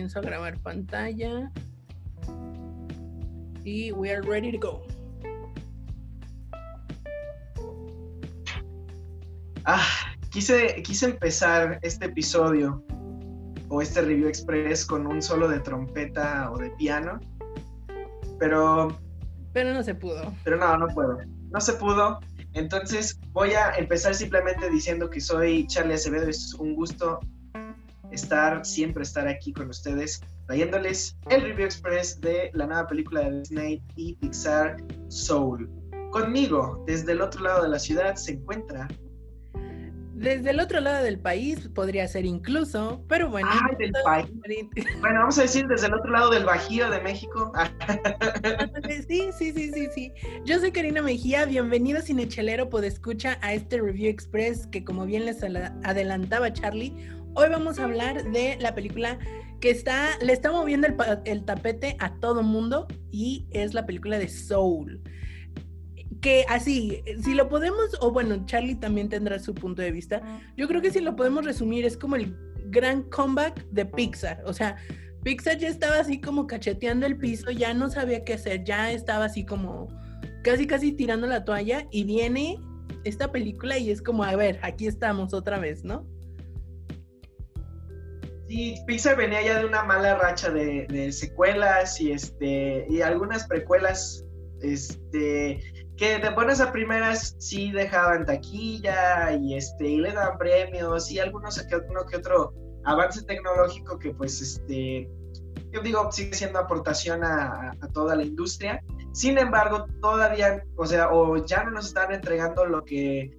Comienzo a grabar pantalla. Y we are ready to go. Ah, quise, quise empezar este episodio o este review express con un solo de trompeta o de piano, pero, Pero no se pudo. pero no, no puedo. No se pudo. Entonces voy a empezar simplemente diciendo que soy Charlie Acevedo y es un gusto estar, siempre estar aquí con ustedes, trayéndoles el review express de la nueva película de Disney y Pixar, Soul. Conmigo, desde el otro lado de la ciudad, se encuentra Desde el otro lado del país podría ser incluso, pero bueno. Ay, del país. Bueno, vamos a decir desde el otro lado del Bajío de México. Ah, Sí, sí, sí, sí, sí. Yo soy Karina Mejía, bienvenido Cinechelero Podescucha a este Review Express que como bien les adelantaba Charlie, hoy vamos a hablar de la película que está, le está moviendo el, el tapete a todo mundo y es la película de Soul. Que así, si lo podemos, o bueno, Charlie también tendrá su punto de vista, yo creo que si lo podemos resumir es como el gran comeback de Pixar, o sea, Pixar ya estaba así como cacheteando el piso, ya no sabía qué hacer, ya estaba así como casi casi tirando la toalla y viene esta película y es como, a ver, aquí estamos otra vez, ¿no? Sí, Pixar venía ya de una mala racha de, secuelas y este y algunas precuelas este que de buenas a primeras sí dejaban taquilla y este y le daban premios y algunos uno que otro avance tecnológico que pues este yo digo sigue siendo aportación a, a toda la industria. Sin embargo todavía o sea o ya no nos están entregando lo que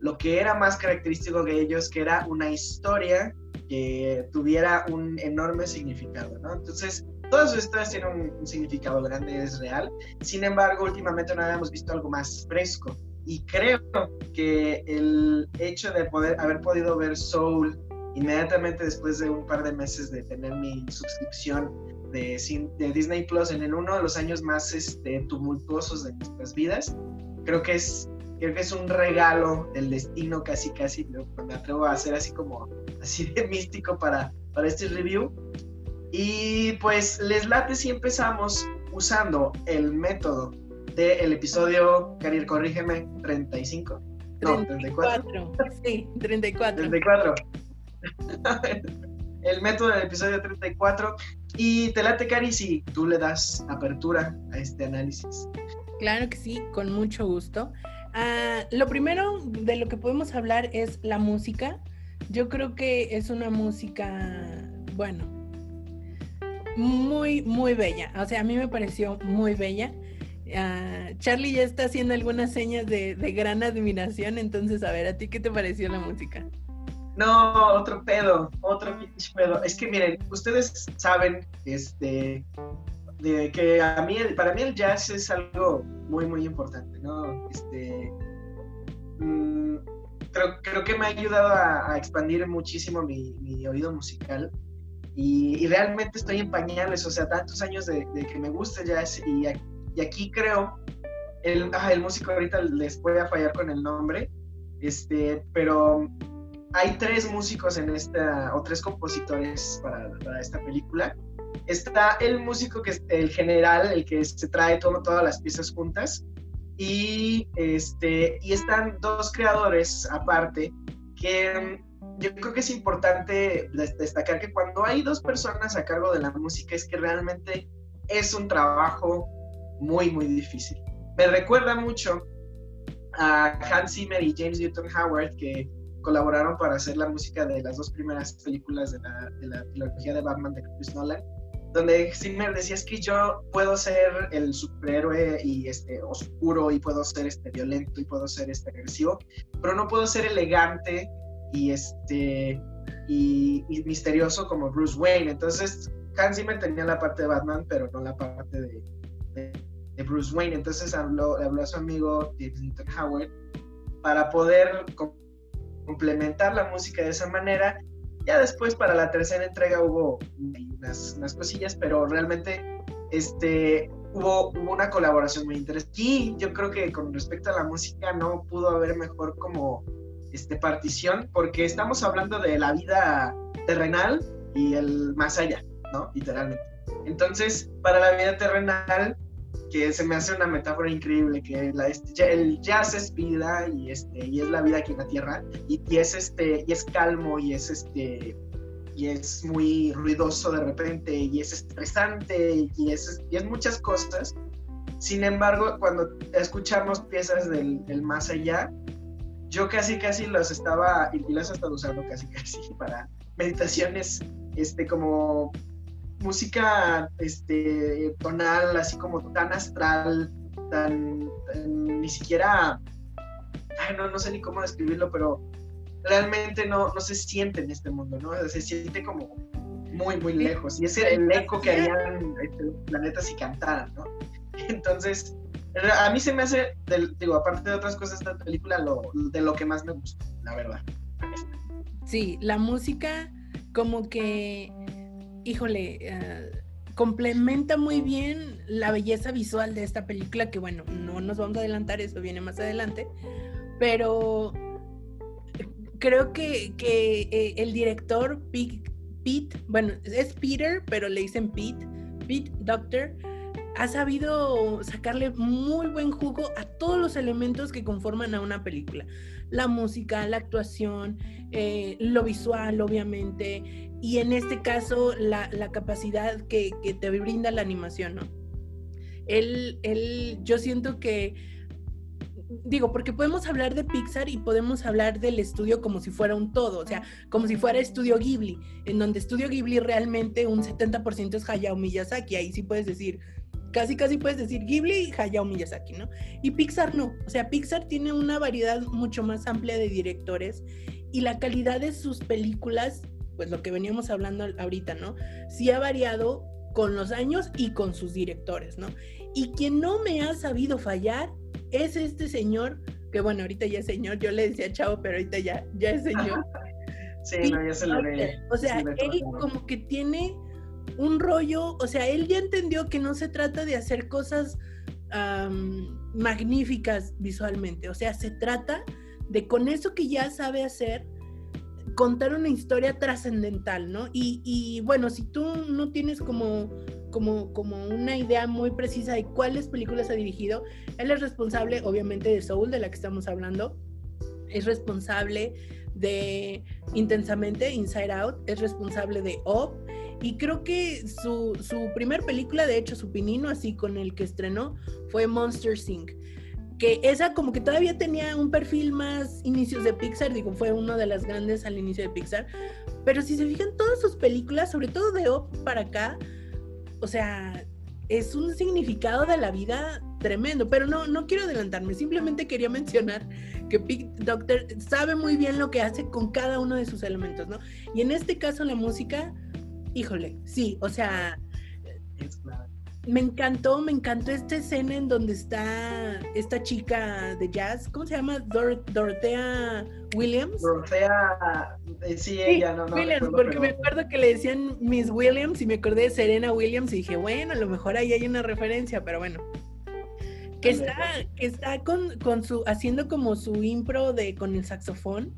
lo que era más característico de ellos que era una historia que tuviera un enorme significado, ¿no? Entonces, todas sus historias tienen un, un significado grande, es real. Sin embargo, últimamente no habíamos visto algo más fresco. Y creo que el hecho de poder haber podido ver Soul inmediatamente después de un par de meses de tener mi suscripción de, de Disney Plus en el uno de los años más este, tumultuosos de nuestras vidas, creo que es creo que es un regalo del destino casi casi me me atrevo a hacer así como así de místico para, para este review. Y pues les late si empezamos usando el método del episodio, Karir, corrígeme, 35. No, 34. 34. Sí, 34. 34. el método del episodio 34. Y te late, Cari, si tú le das apertura a este análisis. Claro que sí, con mucho gusto. Ah, lo primero de lo que podemos hablar es la música. Yo creo que es una música, bueno, muy, muy bella. O sea, a mí me pareció muy bella. Ah, Charlie ya está haciendo algunas señas de, de gran admiración, entonces, a ver, ¿a ti qué te pareció la música? No, otro pedo, otro pinche pedo. Es que miren, ustedes saben, este, de que a mí, para mí el jazz es algo muy, muy importante, ¿no? Este, mm, creo, creo que me ha ayudado a, expandir muchísimo mi, oído musical y, realmente estoy en pañales, o sea, tantos años de, que me gusta jazz y aquí creo, el, ah, el músico ahorita les puede fallar con el nombre, este, pero hay tres músicos en esta, o tres compositores para, para esta película. Está el músico que es el general, el que se trae todo, todas las piezas juntas, y, este, y están dos creadores aparte que mm, yo creo que es importante des- destacar que cuando hay dos personas a cargo de la música es que realmente es un trabajo muy, muy difícil. Me recuerda mucho a Hans Zimmer y James Newton Howard que colaboraron para hacer la música de las dos primeras películas de la, de la trilogía de Batman de Chris Nolan. Donde Zimmer decía es que yo puedo ser el superhéroe y este oscuro y puedo ser este violento y puedo ser este agresivo, pero no puedo ser elegante y este y, misterioso como Bruce Wayne. Entonces Hans Zimmer tenía la parte de Batman, pero no la parte de, Bruce Wayne. Entonces habló, habló a su amigo David Howard para poder complementar la música de esa manera ya después para la tercera entrega hubo unas, cosillas, pero realmente este, hubo, hubo, una colaboración muy interesante. Y yo creo que con respecto a la música no pudo haber mejor como este, partición, porque estamos hablando de la vida terrenal y el más allá, ¿no? Literalmente. Entonces, para la vida terrenal, que se me hace una metáfora increíble, que la, este, el jazz es vida y, este, y es la vida aquí en la tierra, y, y, es, este, y es calmo y es, este, y es muy ruidoso de repente, y es estresante, y es, y es muchas cosas. Sin embargo, cuando escuchamos piezas del, del más allá, yo casi casi los estaba, y las he estado usando casi casi para meditaciones, este, como música este, tonal, así como tan astral, tan, ni siquiera, ay, no, no sé ni cómo describirlo, pero realmente no, no se siente en este mundo, ¿no? se siente como muy, muy lejos. Y es el eco que harían los planetas si cantaran, ¿no? Entonces, a mí se me hace, digo, aparte de otras cosas, esta película lo, de lo que más me gusta, la verdad. Sí, la música como que híjole, eh, complementa muy bien la belleza visual de esta película, que bueno, no nos vamos a adelantar, eso viene más adelante, pero creo que, eh, el director Pete, bueno, es Peter, pero le dicen Pete, Pete Doctor, ha sabido sacarle muy buen jugo a todos los elementos que conforman a una película. La música, la actuación, eh, lo visual, obviamente, y en este caso la, capacidad que, te brinda la animación, ¿no? Él, él, yo siento que, digo, porque podemos hablar de Pixar y podemos hablar del estudio como si fuera un todo, o sea, como si fuera estudio Ghibli, en donde estudio Ghibli realmente un 70% es Hayao Miyazaki, ahí sí puedes decir, casi casi puedes decir Ghibli y Hayao Miyazaki, ¿no? Y Pixar no, o sea, Pixar tiene una variedad mucho más amplia de directores y la calidad de sus películas pues lo que veníamos hablando ahorita, ¿no? Sí ha variado con los años y con sus directores, ¿no? Y quien no me ha sabido fallar es este señor, que bueno, ahorita ya es señor, yo le decía chavo, pero ahorita ya, ya es señor. sí, no, ya se lo ve. O sea, él como que tiene un rollo, o sea, él ya entendió que no se trata de hacer cosas magníficas visualmente, o sea, se trata de con eso que ya sabe hacer, contar una historia trascendental, ¿no? Y, bueno, si tú no tienes como, como, como una idea muy precisa de cuáles películas ha dirigido, él es responsable, obviamente, de Soul, de la que estamos hablando, es responsable de Intensamente, Inside Out, es responsable de Up, y creo que su, su primer película, de hecho, su pinino, así con el que estrenó, fue Monster Inc que esa como que todavía tenía un perfil más inicios de Pixar, digo, fue una de las grandes al inicio de Pixar, pero si se fijan todas sus películas, sobre todo de Op para acá, o sea, es un significado de la vida tremendo, pero no, no quiero adelantarme, simplemente quería mencionar que Pig Doctor sabe muy bien lo que hace con cada uno de sus elementos, ¿no? Y en este caso la música, híjole, sí, o sea, me encantó, me encantó esta escena en donde está esta chica de jazz, ¿cómo se llama? Dorothea Williams. Dorothea, eh, sí, ella, no, no. Williams, porque me acuerdo que le decían Miss Williams y me acordé de Serena Williams y dije, bueno, a lo mejor ahí hay una referencia, pero bueno. Que está, que está con, con su, haciendo como su impro de con el saxofón.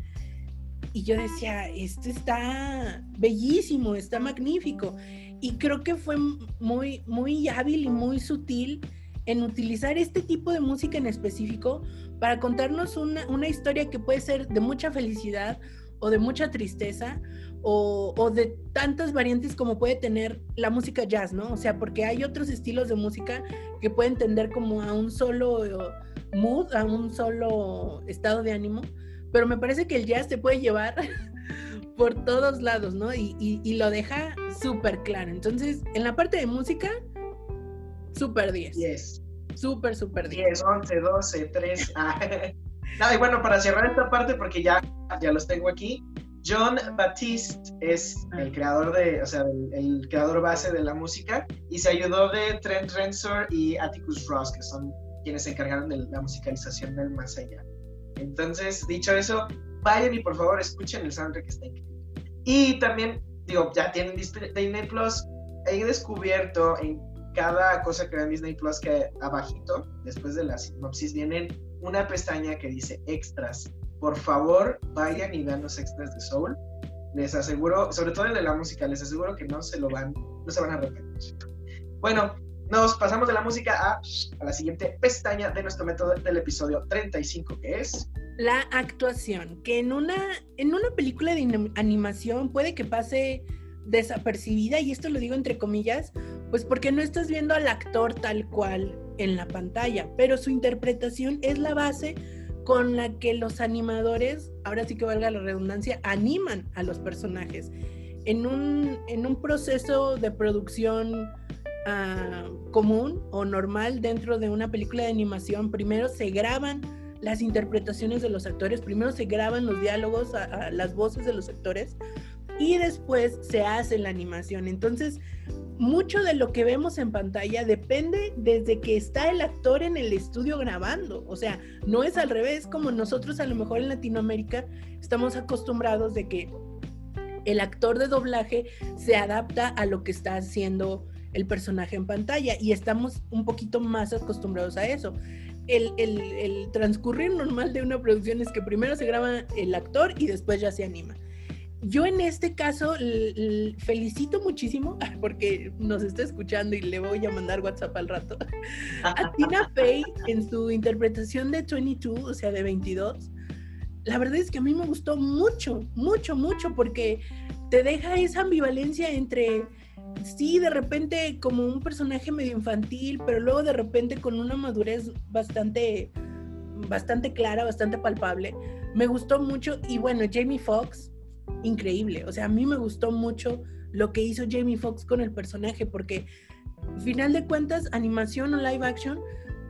Y yo decía, esto está bellísimo, está magnífico y creo que fue muy, muy hábil y muy sutil en utilizar este tipo de música en específico para contarnos una, una historia que puede ser de mucha felicidad o de mucha tristeza o, o, de tantas variantes como puede tener la música jazz, ¿no? O sea, porque hay otros estilos de música que pueden tender como a un solo mood, a un solo estado de ánimo, pero me parece que el jazz te puede llevar por todos lados, ¿no? Y, y- y lo deja súper claro. Entonces, en la parte de música, súper 10. 10, Súper, súper 10. 10, 11, 12, 3. Ah. No, y bueno, para cerrar esta parte, porque ya, ya los tengo aquí, John Baptiste es el creador de, o sea, el, el creador base de la música y se ayudó de Trent Reznor y Atticus Ross, que son quienes se encargaron de la musicalización del más allá. Entonces, dicho eso, vayan y por favor escuchen el soundtrack que está increíble. Y también, digo, ya tienen Disney Plus, he descubierto en cada cosa que vean Disney Plus que abajito, después de la sinopsis, vienen una pestaña que dice extras. Por favor, vayan y vean los extras de Soul. Les aseguro, sobre todo el de la música, les aseguro que no se lo van, no se van a arrepentir. Bueno, nos pasamos de la música a, a la siguiente pestaña de nuestro método del episodio 35, que es La actuación, que en una, en una película de anim- animación puede que pase desapercibida, y esto lo digo entre comillas, pues porque no estás viendo al actor tal cual en la pantalla, pero su interpretación es la base con la que los animadores, ahora sí que valga la redundancia, animan a los personajes. En un, en un proceso de producción ah, común o normal dentro de una película de animación, primero se graban las interpretaciones de los actores, primero se graban los diálogos, a- las voces de los actores y después se hace la animación. Entonces, mucho de lo que vemos en pantalla depende desde que está el actor en el estudio grabando. O sea, no es al revés como nosotros a lo mejor en Latinoamérica estamos acostumbrados de que el actor de doblaje se adapta a lo que está haciendo el personaje en pantalla y estamos un poquito más acostumbrados a eso. El, el- transcurrir normal de una producción es que primero se graba el actor y después ya se anima. Yo en este caso felicito muchísimo porque nos está escuchando y le voy a mandar WhatsApp al rato a Tina Fey en su interpretación de 22, o sea, de 22. La verdad es que a mí me gustó mucho, mucho, mucho porque te deja esa ambivalencia entre sí, de repente como un personaje medio infantil, pero luego de repente con una madurez bastante bastante clara, bastante palpable. Me gustó mucho y bueno, Jamie Foxx increíble. O sea, a mí me gustó mucho lo que hizo Jamie Foxx con el personaje, porque final de cuentas, animación o live action,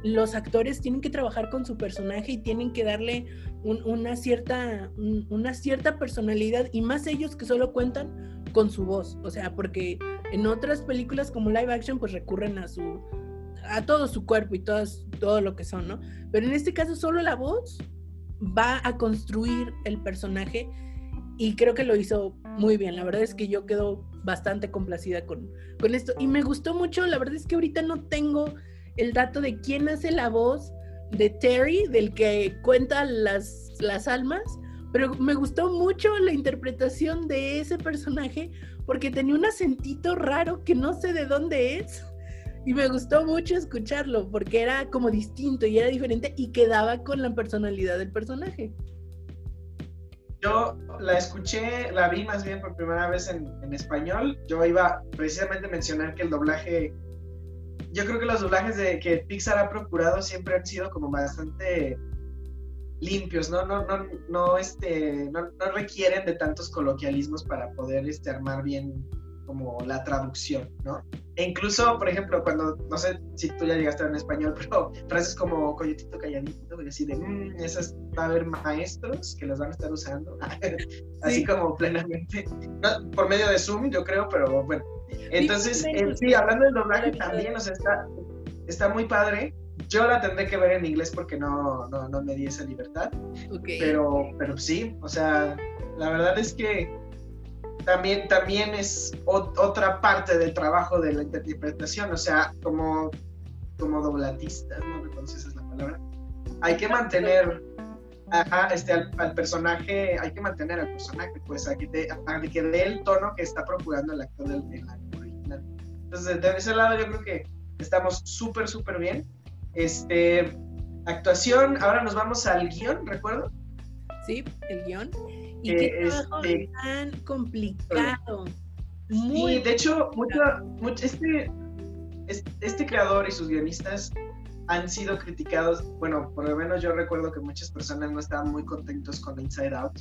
los actores tienen que trabajar con su personaje y tienen que darle un- una, cierta, un- una cierta personalidad, y más ellos que solo cuentan con su voz. O sea, porque en otras películas como live action, pues recurren a su a todo su cuerpo y todas, todo lo que son, ¿no? Pero en este caso solo la voz va a construir el personaje y creo que lo hizo muy bien. La verdad es que yo quedo bastante complacida con, con esto. Y me gustó mucho, la verdad es que ahorita no tengo el dato de quién hace la voz de Terry, del que cuenta las, las almas, pero me gustó mucho la interpretación de ese personaje porque tenía un acentito raro que no sé de dónde es. Y me gustó mucho escucharlo porque era como distinto y era diferente y quedaba con la personalidad del personaje. Yo la escuché, la vi más bien por primera vez en, español. Yo iba precisamente a mencionar que el doblaje, yo creo que los doblajes que Pixar ha procurado siempre han sido como bastante limpios, ¿no? No, no, no, este, no, no requieren de tantos coloquialismos para poder este, armar bien como la traducción, ¿no? E incluso, por ejemplo, cuando, no sé si tú ya llegaste a en español, pero frases como coyotito calladito, y así de, mmm, esas va a haber maestros que las van a estar usando, así Sí. como plenamente, no, por medio de Zoom, yo creo, pero bueno. Entonces, Sí, eh, sí, hablando del doblaje también, o sea, está, está muy padre. Yo la tendré que ver en inglés porque no, no, no me di esa libertad. Ok. Pero, pero sí, o sea, la verdad es que también, también es ot- otra parte del trabajo de la interpretación, o sea, como, como doblatista, no recuerdo si esa es la palabra, hay que mantener ajá, este, al, al personaje, hay que mantener al personaje, pues, a que, te- a que dé el tono que está procurando el actor del, del original. Entonces, de ese lado yo creo que estamos súper, súper bien. Este, actuación, ahora nos vamos al guion, ¿recuerdo? Sí, el guion. Y Que qué trabajo este- tan complicado. Sí, Muy de hecho, mucho, mucho- este, es- este creador y sus guionistas han sido criticados. Bueno, por lo menos yo recuerdo que muchas personas no estaban muy contentos con Inside Out.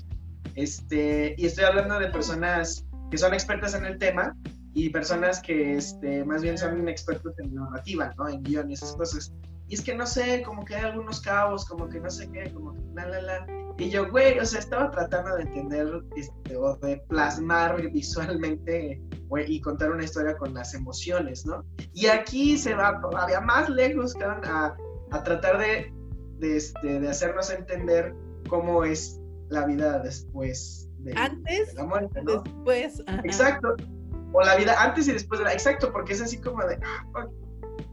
Este, y estoy hablando de personas que son expertas en el tema y personas que este, más bien son expertos en narrativa, ¿no? En guion y esas cosas. Y es que no sé, como que hay algunos cabos, como que no sé qué, como que la, la, la. Y yo, güey, o sea, estaba tratando de entender este, o de plasmar visualmente y contar una historia con las emociones, ¿no? Y aquí se va todavía más lejos, a, a tratar de, de, este, de hacernos entender cómo es la vida después de, antes, la muerte, ¿no? Después, Exacto. O la vida antes y después de la... Exacto, porque es así como de... Ah,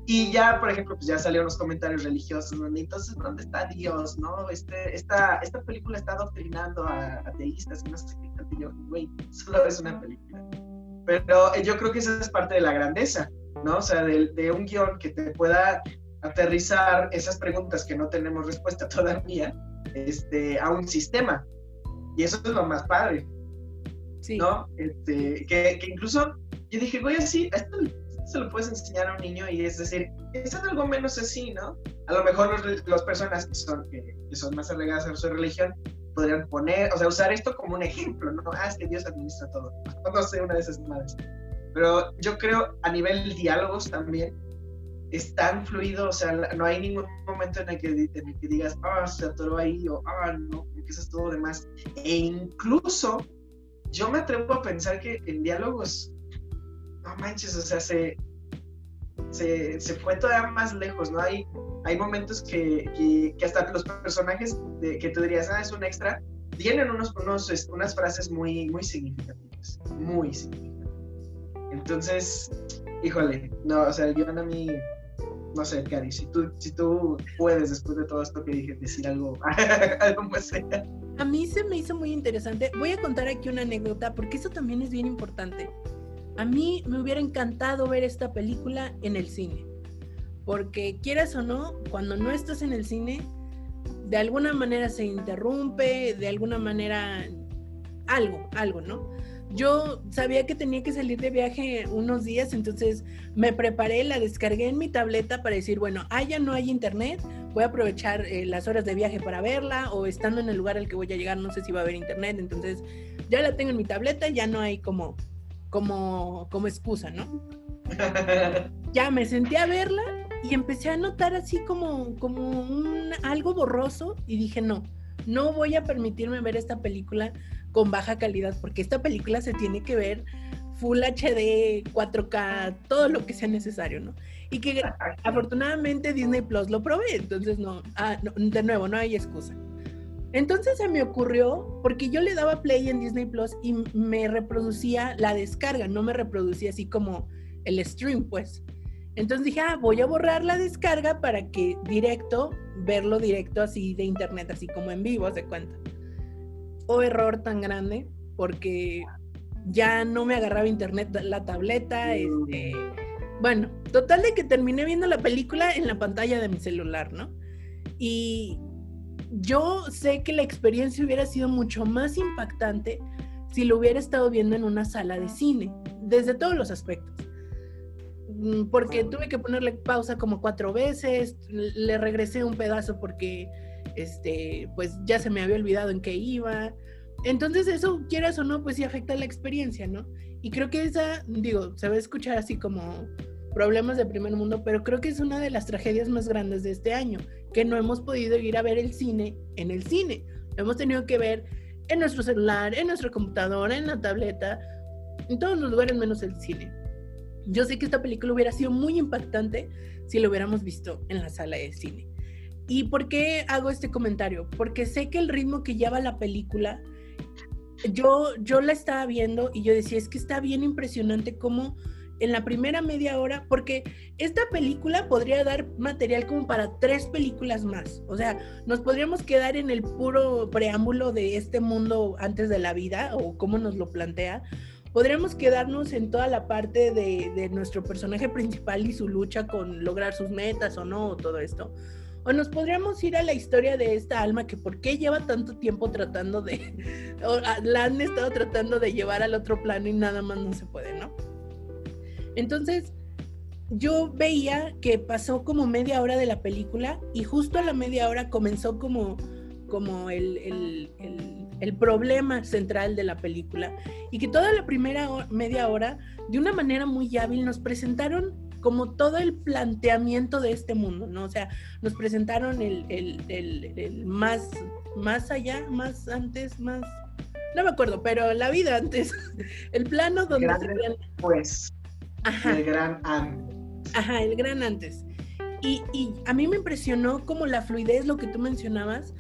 y ya, por ejemplo, pues ya salieron los comentarios religiosos, ¿no? Entonces, ¿dónde está Dios, no? Este, esta, esta película está adoctrinando a ateístas y no sé qué. Yo, güey, solo es una película. Pero eh, yo creo que esa es parte de la grandeza, ¿no? O sea, de, de un guion que te pueda aterrizar esas preguntas que no tenemos respuesta todavía este, a un sistema. Y eso es lo más padre. Sí. ¿No? Este, que, que, incluso yo dije, güey, así, esto se lo puedes enseñar a un niño y es decir, es algo menos así, ¿no? A lo mejor las personas que son, que, son más arraigadas a su religión podrían poner, o sea, usar esto como un ejemplo, ¿no? Ah, es que Dios administra todo. No sé, una de esas madres. Pero yo creo a nivel diálogos también, es tan fluido, o sea, no hay ningún momento en el que, en el que digas, ah, se atoró ahí, o ah, no, que eso es todo demás. E incluso yo me atrevo a pensar que en diálogos, no manches, o sea, se, se, se fue todavía más lejos, ¿no? Hay, hay momentos que, que, hasta los personajes que tú dirías, ah, es un extra, tienen unos, unos, unas frases muy, muy significativas, muy significativas. Entonces, híjole, no, o sea, el guion a mí no sé, Cari, si tú, si tú puedes, después de todo esto que dije, decir algo, algo más A mí se me hizo muy interesante. Voy a contar aquí una anécdota porque eso también es bien importante. A mí me hubiera encantado ver esta película en el cine. Porque quieras o no, cuando no estás en el cine, de alguna manera se interrumpe, de alguna manera algo, algo, ¿no? yo sabía que tenía que salir de viaje unos días, entonces me preparé, la descargué en mi tableta para decir, bueno, allá no hay internet, voy a aprovechar eh, las horas de viaje para verla o estando en el lugar al que voy a llegar, no sé si va a haber internet, entonces ya la tengo en mi tableta, ya no hay como, como, como excusa, ¿no? ya me senté a verla y empecé a notar así como, como un, algo borroso y dije, no, no voy a permitirme ver esta película con baja calidad, porque esta película se tiene que ver Full HD, 4K, todo lo que sea necesario, ¿no? Y que afortunadamente Disney Plus lo provee, entonces ah, no, de nuevo, no hay excusa. Entonces se me ocurrió, porque yo le daba play en Disney Plus y me reproducía la descarga, no me reproducía así como el stream, pues. Entonces dije, ah, voy a borrar la descarga para que directo, verlo directo así de internet, así como en vivo, se cuenta o error tan grande porque ya no me agarraba internet la tableta, este, bueno, total de que terminé viendo la película en la pantalla de mi celular, ¿no? Y yo sé que la experiencia hubiera sido mucho más impactante si lo hubiera estado viendo en una sala de cine, desde todos los aspectos. Mm, porque tuve que ponerle pausa como cuatro veces, le regresé un pedazo porque este, pues ya se me había olvidado en qué iba. Entonces eso, quieras o no, pues sí afecta la experiencia, ¿no? Y creo que esa, digo, se va a escuchar así como problemas de primer mundo, pero creo que es una de las tragedias más grandes de este año, que no hemos podido ir a ver el cine en el cine. Lo hemos tenido que ver en nuestro celular, en nuestra computadora, en la tableta, en todos los lugares menos el cine. Yo sé que esta película hubiera sido muy impactante si lo hubiéramos visto en la sala de cine. ¿Y por qué hago este comentario? Porque sé que el ritmo que lleva la película, yo, yo la estaba viendo y yo decía, es que está bien impresionante cómo en la primera media hora, porque esta película podría dar material como para tres películas más. O sea, nos podríamos quedar en el puro preámbulo de este mundo antes de la vida o cómo nos lo plantea. Podríamos quedarnos en toda la parte de, nuestro personaje principal y su lucha con lograr sus metas o no, todo esto o nos podríamos ir a la historia de esta alma que por qué lleva tanto tiempo tratando de, o la han estado tratando de llevar al otro plano y nada más no se puede, ¿no? Entonces, yo veía que pasó como media hora de la película y justo a la media hora comenzó como, como el, el, el problema central de la película y que toda la primera media hora, de una manera muy hábil, nos presentaron como todo el planteamiento de este mundo, ¿no? O sea, nos presentaron el, el más, más allá, más antes, más... No me acuerdo, pero la vida antes, el plano donde... Pues, el gran antes. Ajá, el gran antes. Y, y a mí me impresionó como la fluidez, lo que tú mencionabas,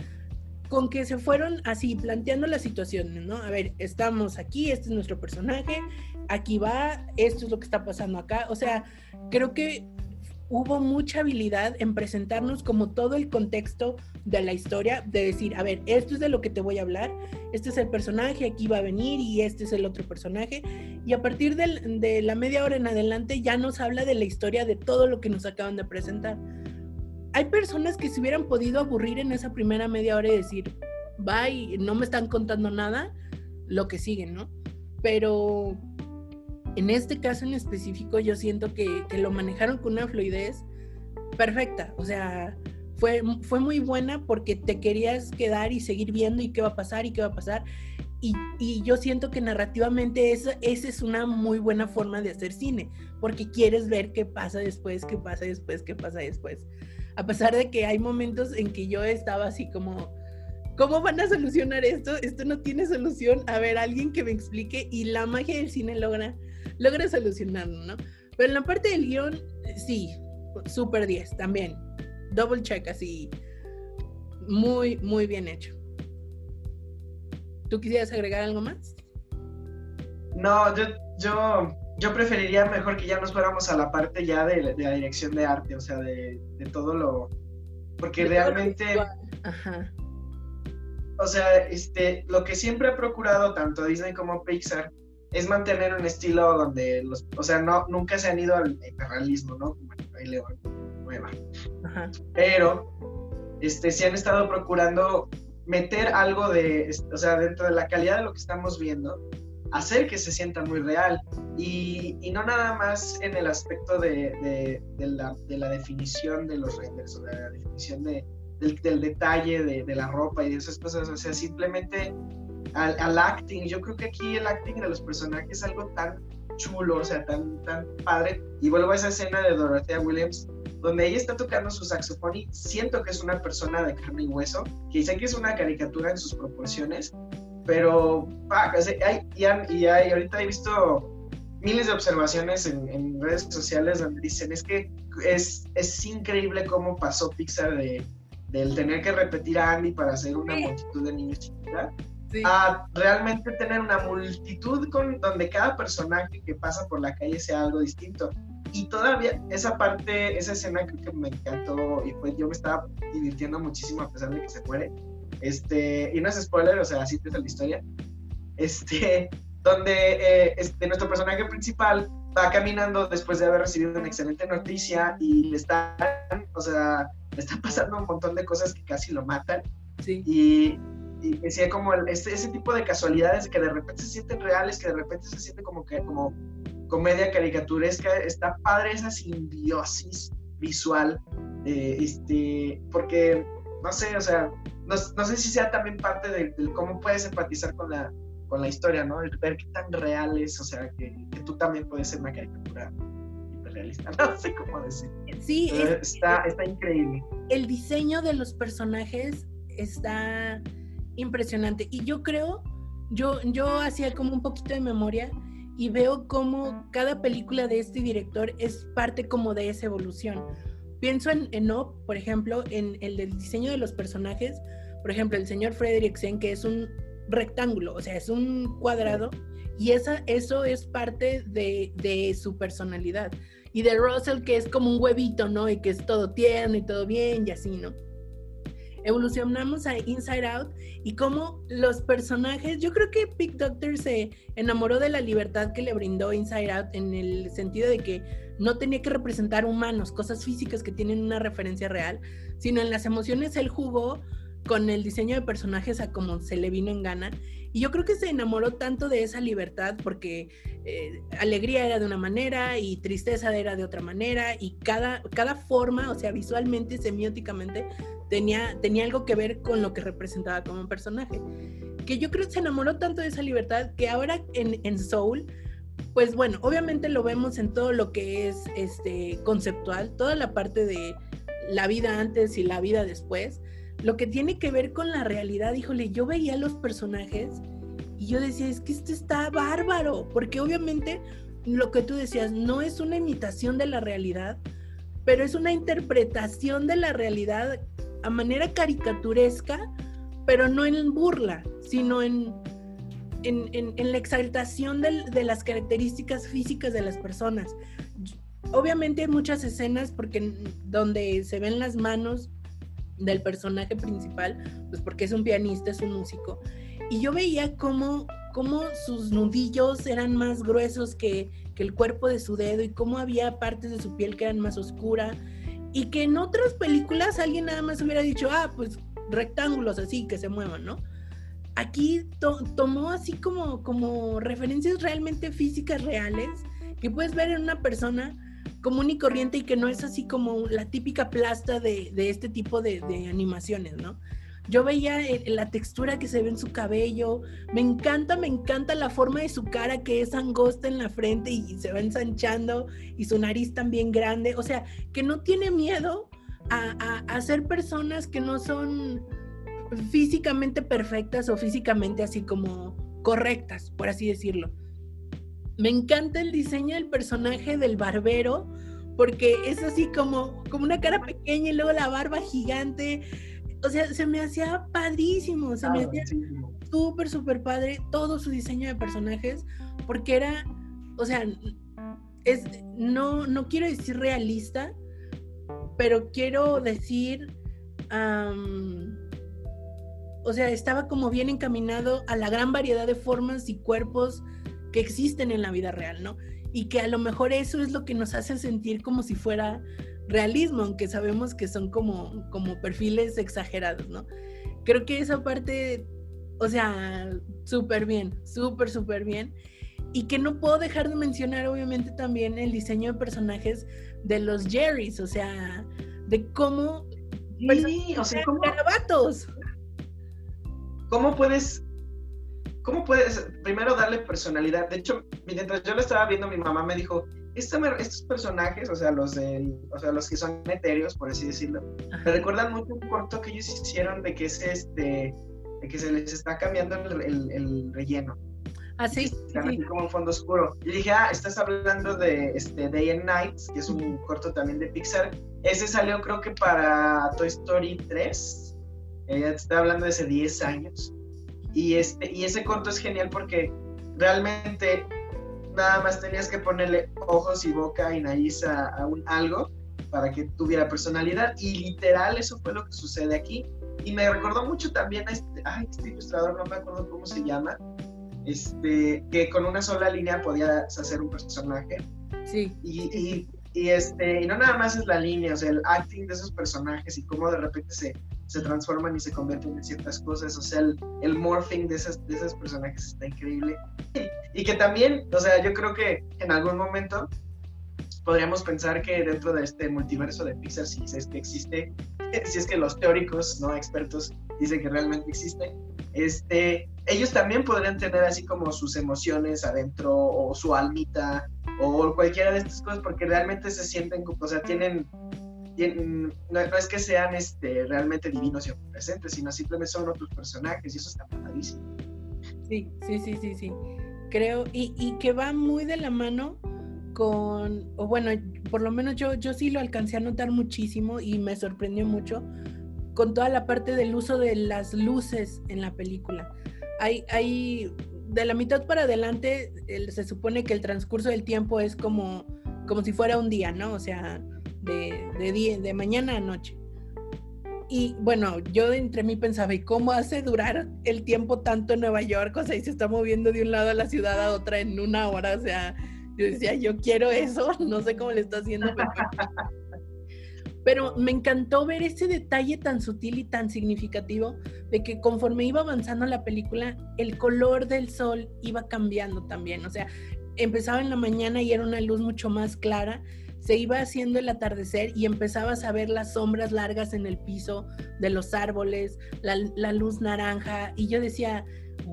con que se fueron así planteando las situaciones, ¿no? A ver, estamos aquí, este es nuestro personaje, aquí va, esto es lo que está pasando acá. O sea, creo que hubo mucha habilidad en presentarnos como todo el contexto de la historia, de decir, a ver, esto es de lo que te voy a hablar, este es el personaje, aquí va a venir y este es el otro personaje. Y a partir de la media hora en adelante ya nos habla de la historia de todo lo que nos acaban de presentar hay personas que se hubieran podido aburrir en esa primera media hora y decir, bye, no me están contando nada, lo que sigue, ¿no? Pero en este caso en específico yo siento que, lo manejaron con una fluidez perfecta, o sea, fue, fue muy buena porque te querías quedar y seguir viendo y qué va a pasar y qué va a pasar. Y, y, yo siento que narrativamente esa, esa es una muy buena forma de hacer cine, porque quieres ver qué pasa después, qué pasa después, qué pasa después a pesar de que hay momentos en que yo estaba así como, ¿cómo van a solucionar esto? Esto no tiene solución. A ver, alguien que me explique y la magia del cine logra, logra solucionarlo, ¿no? Pero en la parte del guion, sí, super 10 también. Double check así. Muy, muy bien hecho. ¿Tú quisieras agregar algo más? No, yo, yo yo preferiría mejor que ya nos fuéramos a la parte ya de, la dirección de arte, o sea, de, todo lo... Porque realmente... Ajá. O sea, este, lo que siempre ha procurado tanto Disney como Pixar es mantener un estilo donde los, o sea, no, nunca se han ido al hiperrealismo, ¿no? Como el León, nueva. Ajá. Pero, este, sí han estado procurando meter algo de, o sea, dentro de la calidad de lo que estamos viendo, hacer que se sienta muy real y, y no nada más en el aspecto de, de, la, de, la, definición de los renders o de la definición del, del, detalle de, la ropa y de esas cosas, o sea, simplemente al, al, acting, yo creo que aquí el acting de los personajes es algo tan chulo, o sea, tan, tan padre, y vuelvo a esa escena de Dorothea Williams donde ella está tocando su saxofón y siento que es una persona de carne y hueso, que sé que es una caricatura en sus proporciones, pero, y, hay, ahorita he visto miles de observaciones en, redes sociales donde dicen es que es, es increíble cómo pasó Pixar de, del tener que repetir a Andy para hacer una multitud de niños chiquitas a realmente tener una multitud con donde cada personaje que pasa por la calle sea algo distinto. Y todavía esa parte, esa escena creo que me encantó y pues yo me estaba divirtiendo muchísimo a pesar de que se muere. Este, y no es spoiler, o sea, así es la historia, este, donde eh, este, nuestro personaje principal va caminando después de haber recibido una excelente noticia y le está, o sea, está pasando un montón de cosas que casi lo matan. Sí. Y, y decía como este, ese tipo de casualidades que de repente se sienten reales, que de repente se siente como que como comedia caricaturesca, está padre esa simbiosis visual, eh, este, porque no sé, o sea, no, sé si sea también parte de, cómo puedes empatizar con la, con la historia, ¿no? El ver qué tan real es, o sea, que, tú también puedes ser una caricatura hiperrealista, no sé cómo decir. Sí, está, está increíble. El diseño de los personajes está impresionante y yo creo, yo, yo hacía como un poquito de memoria y veo como cada película de este director es parte como de esa evolución Pienso en, en por ejemplo, en el del diseño de los personajes. Por ejemplo, el señor Fredericksen, que es un rectángulo, o sea, es un cuadrado, y esa, eso es parte de, de, su personalidad. Y de Russell, que es como un huevito, ¿no? Y que es todo tierno y todo bien y así, ¿no? evolucionamos a Inside Out y cómo los personajes, yo creo que Big Doctor se enamoró de la libertad que le brindó Inside Out en el sentido de que no tenía que representar humanos, cosas físicas que tienen una referencia real, sino en las emociones él jugó con el diseño de personajes a como se le vino en gana. Y yo creo que se enamoró tanto de esa libertad porque eh, alegría era de una manera y tristeza era de otra manera y cada, cada forma, o sea, visualmente, semióticamente, tenía, tenía algo que ver con lo que representaba como personaje. que yo creo que se enamoró tanto de esa libertad que ahora en, en Soul, pues bueno, obviamente lo vemos en todo lo que es este conceptual, toda la parte de la vida antes y la vida después, lo que tiene que ver con la realidad, híjole, yo veía los personajes y yo decía, es que esto está bárbaro, porque obviamente lo que tú decías no es una imitación de la realidad, pero es una interpretación de la realidad a manera caricaturesca, pero no en burla, sino en, en, la exaltación de, las características físicas de las personas. Obviamente hay muchas escenas porque donde se ven las manos del personaje principal, pues porque es un pianista, es un músico, y yo veía cómo, cómo sus nudillos eran más gruesos que, que el cuerpo de su dedo y cómo había partes de su piel que eran más oscuras y que en otras películas alguien nada más hubiera dicho, ah, pues rectángulos así que se muevan, ¿no? Aquí tomó así como, como referencias realmente físicas reales que puedes ver en una persona común y corriente y que no es así como la típica plasta de, de este tipo de, animaciones, ¿no? Yo veía la textura que se ve en su cabello. Me encanta, me encanta la forma de su cara que es angosta en la frente y se va ensanchando y su nariz también grande. O sea, que no tiene miedo a, a, ser personas que no son físicamente perfectas o físicamente así como correctas, por así decirlo. Me encanta el diseño del personaje del barbero porque es así como, como una cara pequeña y luego la barba gigante. O sea, se me hacía padrísimo, se me hacía súper, súper padre todo su diseño de personajes, porque era, o sea, es, no, no quiero decir realista, pero quiero decir, o sea, estaba como bien encaminado a la gran variedad de formas y cuerpos que existen en la vida real, ¿no? Y que a lo mejor eso es lo que nos hace sentir como si fuera realismo, aunque sabemos que son como, como perfiles exagerados, ¿no? Creo que esa parte, o sea, súper bien, súper, súper bien. Y que no puedo dejar de mencionar, obviamente, también el diseño de personajes de los Jerrys, o sea, de cómo... Sí, o sea, ¿cómo, ¿Cómo puedes ¿cómo puedes primero darle personalidad? De hecho, mientras yo lo estaba viendo, mi mamá me dijo, estos personajes, o sea, los de, o sea, los que son etéreos, por así decirlo, me recuerdan mucho un corto que ellos hicieron de que es este, de que se les está cambiando el, el, relleno. Ah, sí. Como un fondo oscuro. Y dije, ah, estás hablando de este Day and Night, que es un corto también de Pixar. Ese salió creo que para Toy Story 3. Ella está hablando de hace 10 años. Y, este, y ese corto es genial porque realmente nada más tenías que ponerle ojos y boca y nariz a, un algo para que tuviera personalidad y literal eso fue lo que sucede aquí. Y me recordó mucho también a este, ay, este ilustrador no me acuerdo cómo se llama este que con una sola línea podías hacer un personaje. Sí. Y, y, este y no nada más es la línea o sea el acting de esos personajes y cómo de repente se se transforman y se convierten en ciertas cosas. O sea, el, morphing de, esas, de esos personajes está increíble. Y, que también, o sea, yo creo que en algún momento podríamos pensar que dentro de este multiverso de Pixar, si es que existe, si es que los teóricos, no expertos, dicen que realmente existe, este, ellos también podrían tener así como sus emociones adentro o su almita o cualquiera de estas cosas porque realmente se sienten, o sea, tienen no, es que sean este, realmente divinos y presentes, sino simplemente son otros personajes y eso está padrísimo. Sí, sí, sí, sí, sí. Creo, y, y, que va muy de la mano con, o bueno, por lo menos yo, yo sí lo alcancé a notar muchísimo y me sorprendió mucho con toda la parte del uso de las luces en la película. Hay, hay de la mitad para adelante, se supone que el transcurso del tiempo es como, como si fuera un día, ¿no? O sea, de, de, de mañana a noche. Y bueno, yo entre mí pensaba, ¿y cómo hace durar el tiempo tanto en Nueva York? O sea, y se está moviendo de un lado a la ciudad a otra en una hora. O sea, yo decía, yo quiero eso, no sé cómo le está haciendo. Pero, pero me encantó ver ese detalle tan sutil y tan significativo de que conforme iba avanzando la película, el color del sol iba cambiando también. O sea, empezaba en la mañana y era una luz mucho más clara se iba haciendo el atardecer y empezabas a ver las sombras largas en el piso de los árboles, la, luz naranja, y yo decía,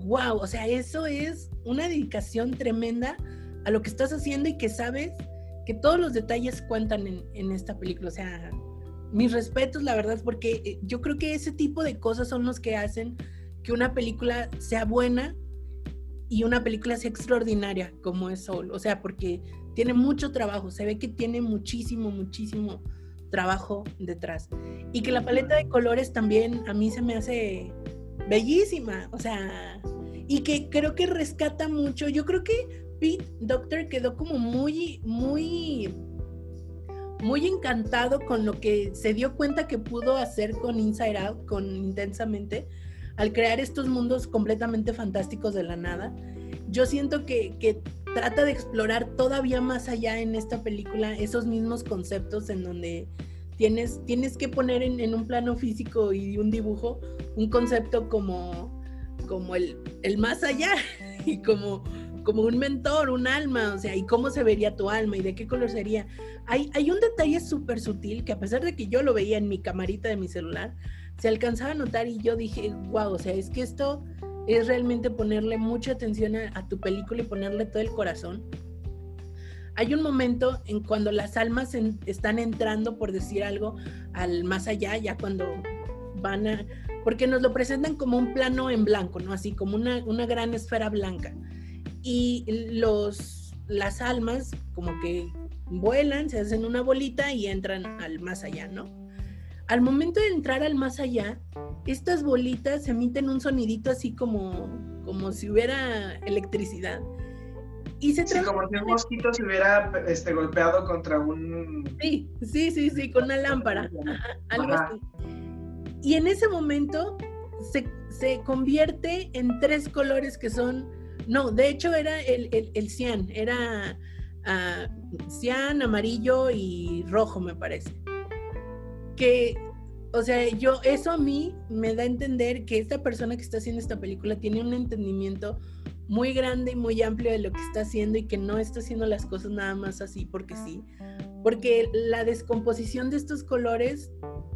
wow, o sea, eso es una dedicación tremenda a lo que estás haciendo y que sabes que todos los detalles cuentan en, en esta película. O sea, mis respetos, la verdad, porque eh, yo creo que ese tipo de cosas son los que hacen que una película sea buena y una película sea extraordinaria como es Soul. O sea, porque tiene mucho trabajo, se ve que tiene muchísimo, muchísimo trabajo detrás. Y que la paleta de colores también a mí se me hace bellísima, o sea, y que creo que rescata mucho. Yo creo que Pete Doctor quedó como muy, muy, muy encantado con lo que se dio cuenta que pudo hacer con Inside Out, con Intensamente, al crear estos mundos completamente fantásticos de la nada. Yo siento que, que trata de explorar todavía más allá en esta película esos mismos conceptos en donde tienes, tienes que poner en, un plano físico y un dibujo un concepto como, como el, el más allá y como como un mentor, un alma, o sea, y cómo se vería tu alma y de qué color sería. Hay, hay un detalle súper sutil que a pesar de que yo lo veía en mi camarita de mi celular, se alcanzaba a notar y yo dije, wow, o sea, es que esto es realmente ponerle mucha atención a, tu película y ponerle todo el corazón. Hay un momento en cuando las almas están entrando, por decir algo, al más allá, ya cuando van a, porque nos lo presentan como un plano en blanco, ¿no? Así como una, una gran esfera blanca y los, las almas como que vuelan, se hacen una bolita y entran al más allá, ¿no? Al momento de entrar al más allá, estas bolitas emiten un sonidito así como, como si hubiera electricidad. Y se sí, como si un mosquito se hubiera este, golpeado contra un... Sí, sí, sí, sí, con una lámpara, algo Ajá. así. Y en ese momento se, se convierte en tres colores que son no, de hecho era el, el, el cian, era uh, cian, amarillo y rojo, me parece. Que, o sea, yo, eso a mí me da a entender que esta persona que está haciendo esta película tiene un entendimiento muy grande y muy amplio de lo que está haciendo y que no está haciendo las cosas nada más así porque sí. Porque la descomposición de estos colores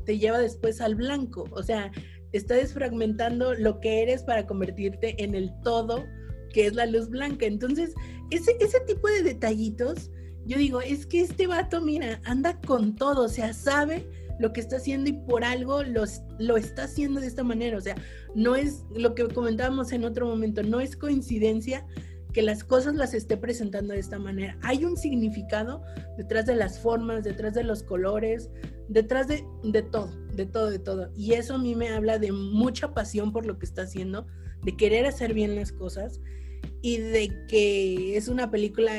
te lleva después al blanco, o sea, está desfragmentando lo que eres para convertirte en el todo que es la luz blanca. Entonces, ese, ese tipo de detallitos, yo digo, es que este vato, mira, anda con todo, o sea, sabe lo que está haciendo y por algo los, lo está haciendo de esta manera. O sea, no es lo que comentábamos en otro momento, no es coincidencia que las cosas las esté presentando de esta manera. Hay un significado detrás de las formas, detrás de los colores, detrás de, de todo, de todo, de todo. Y eso a mí me habla de mucha pasión por lo que está haciendo, de querer hacer bien las cosas y de que es una película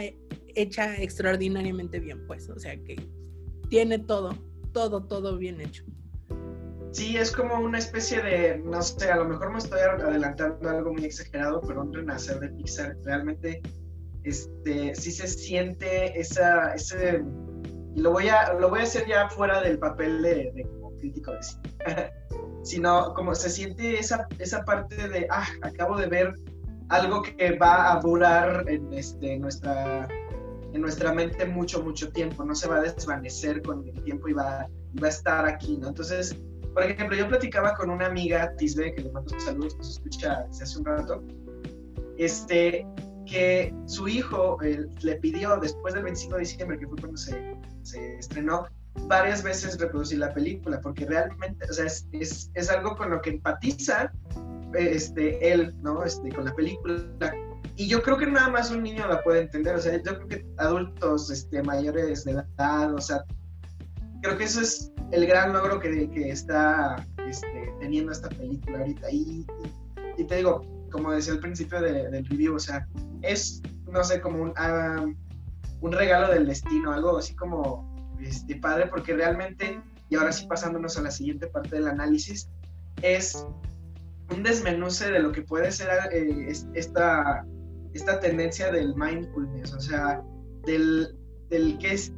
hecha extraordinariamente bien, pues, o sea que tiene todo, todo, todo bien hecho. Sí, es como una especie de, no sé, a lo mejor me estoy adelantando algo muy exagerado, pero un renacer de Pixar. Realmente, este, sí se siente esa, ese, y lo voy a, lo voy a hacer ya fuera del papel de, crítico de cine, sino como se siente esa, esa parte de, ah, acabo de ver algo que va a durar en este, nuestra, en nuestra mente mucho, mucho tiempo, no se va a desvanecer con el tiempo y va, va a estar aquí, ¿no? Entonces, por ejemplo, yo platicaba con una amiga, Tisbe, que le mando saludos, nos escucha desde hace un rato, este, que su hijo le pidió después del 25 de diciembre, que fue cuando se, se estrenó, varias veces reproducir la película, porque realmente, o sea, es, es, es algo con lo que empatiza este, él, ¿no? Este, con la película. Y yo creo que nada más un niño la puede entender, o sea, yo creo que adultos este, mayores de edad, o sea, creo que eso es el gran logro que, que está este, teniendo esta película ahorita. Y, y, te digo, como decía al principio de, del review, o sea, es, no sé, como un, um, un regalo del destino, algo así como este, padre, porque realmente, y ahora sí pasándonos a la siguiente parte del análisis, es un desmenuce de lo que puede ser eh, esta, esta tendencia del mindfulness, o sea, del, del qué es,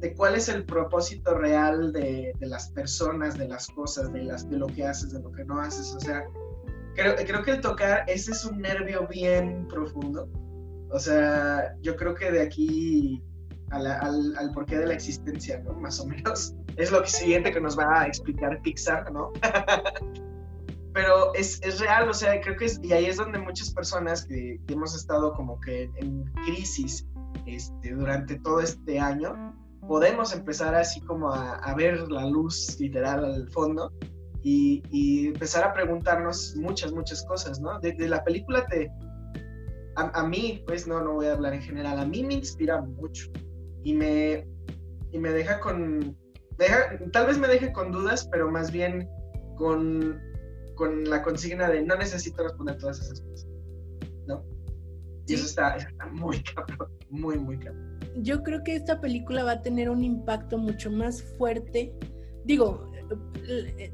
de cuál es el propósito real de, de, las personas, de las cosas, de, las, de lo que haces, de lo que no haces, o sea, creo, creo que el tocar, ese es un nervio bien profundo, o sea, yo creo que de aquí al, al, porqué de la existencia, ¿no? Más o menos. Es lo siguiente que nos va a explicar Pixar, ¿no? Pero es, es, real, o sea, creo que es, y ahí es donde muchas personas que, hemos estado como que en crisis este, durante todo este año, podemos empezar así como a, a ver la luz literal al fondo y, y, empezar a preguntarnos muchas, muchas cosas, ¿no? Desde la película te, a, mí, pues no, no voy a hablar en general, a mí me inspira mucho y me, y me deja con, deja, tal vez me deje con dudas, pero más bien con, con la consigna de no necesito responder todas esas cosas, ¿no? Y eso está, está muy cabrón, muy, muy cabrón. Yo creo que esta película va a tener un impacto mucho más fuerte. Digo,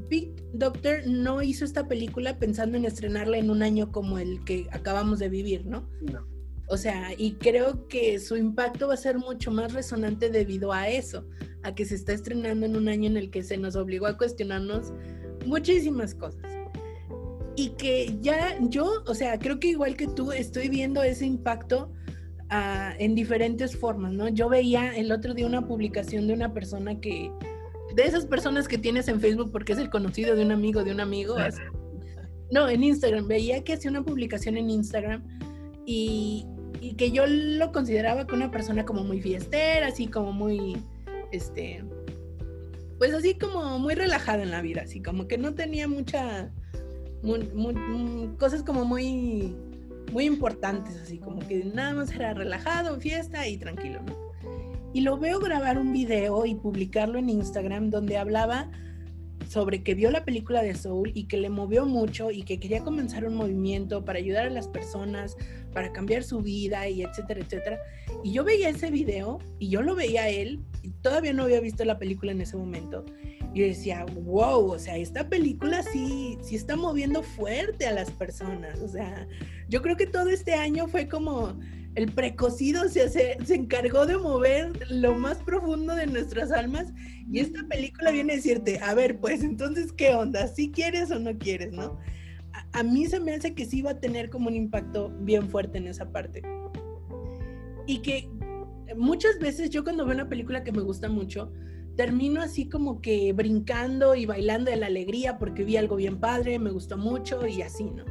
Big Doctor no hizo esta película pensando en estrenarla en un año como el que acabamos de vivir, ¿no? No. O sea, y creo que su impacto va a ser mucho más resonante debido a eso, a que se está estrenando en un año en el que se nos obligó a cuestionarnos muchísimas cosas. Y que ya yo, o sea, creo que igual que tú, estoy viendo ese impacto uh, en diferentes formas, ¿no? Yo veía el otro día una publicación de una persona que, de esas personas que tienes en Facebook porque es el conocido de un amigo de un amigo. no, en Instagram. Veía que hacía una publicación en Instagram y, y, que yo lo consideraba que una persona como muy fiestera, así como muy, este, pues así como muy relajada en la vida, así como que no tenía mucha, cosas como muy, muy importantes, así como que nada más era relajado, fiesta y tranquilo, ¿no? y lo veo grabar un video y publicarlo en Instagram donde hablaba sobre que vio la película de Soul y que le movió mucho y que quería comenzar un movimiento para ayudar a las personas, para cambiar su vida y etcétera, etcétera. Y yo veía ese video y yo lo veía a él y todavía no había visto la película en ese momento. Yo decía, wow, o sea, esta película sí, sí está moviendo fuerte a las personas. O sea, yo creo que todo este año fue como el precocido se, se encargó de mover lo más profundo de nuestras almas y esta película viene a decirte, a ver, pues entonces, ¿qué onda? ¿Si quieres o no quieres, no? A, mí se me hace que sí va a tener como un impacto bien fuerte en esa parte. Y que muchas veces yo cuando veo una película que me gusta mucho, termino así como que brincando y bailando de la alegría porque vi algo bien padre, me gustó mucho y así, ¿no?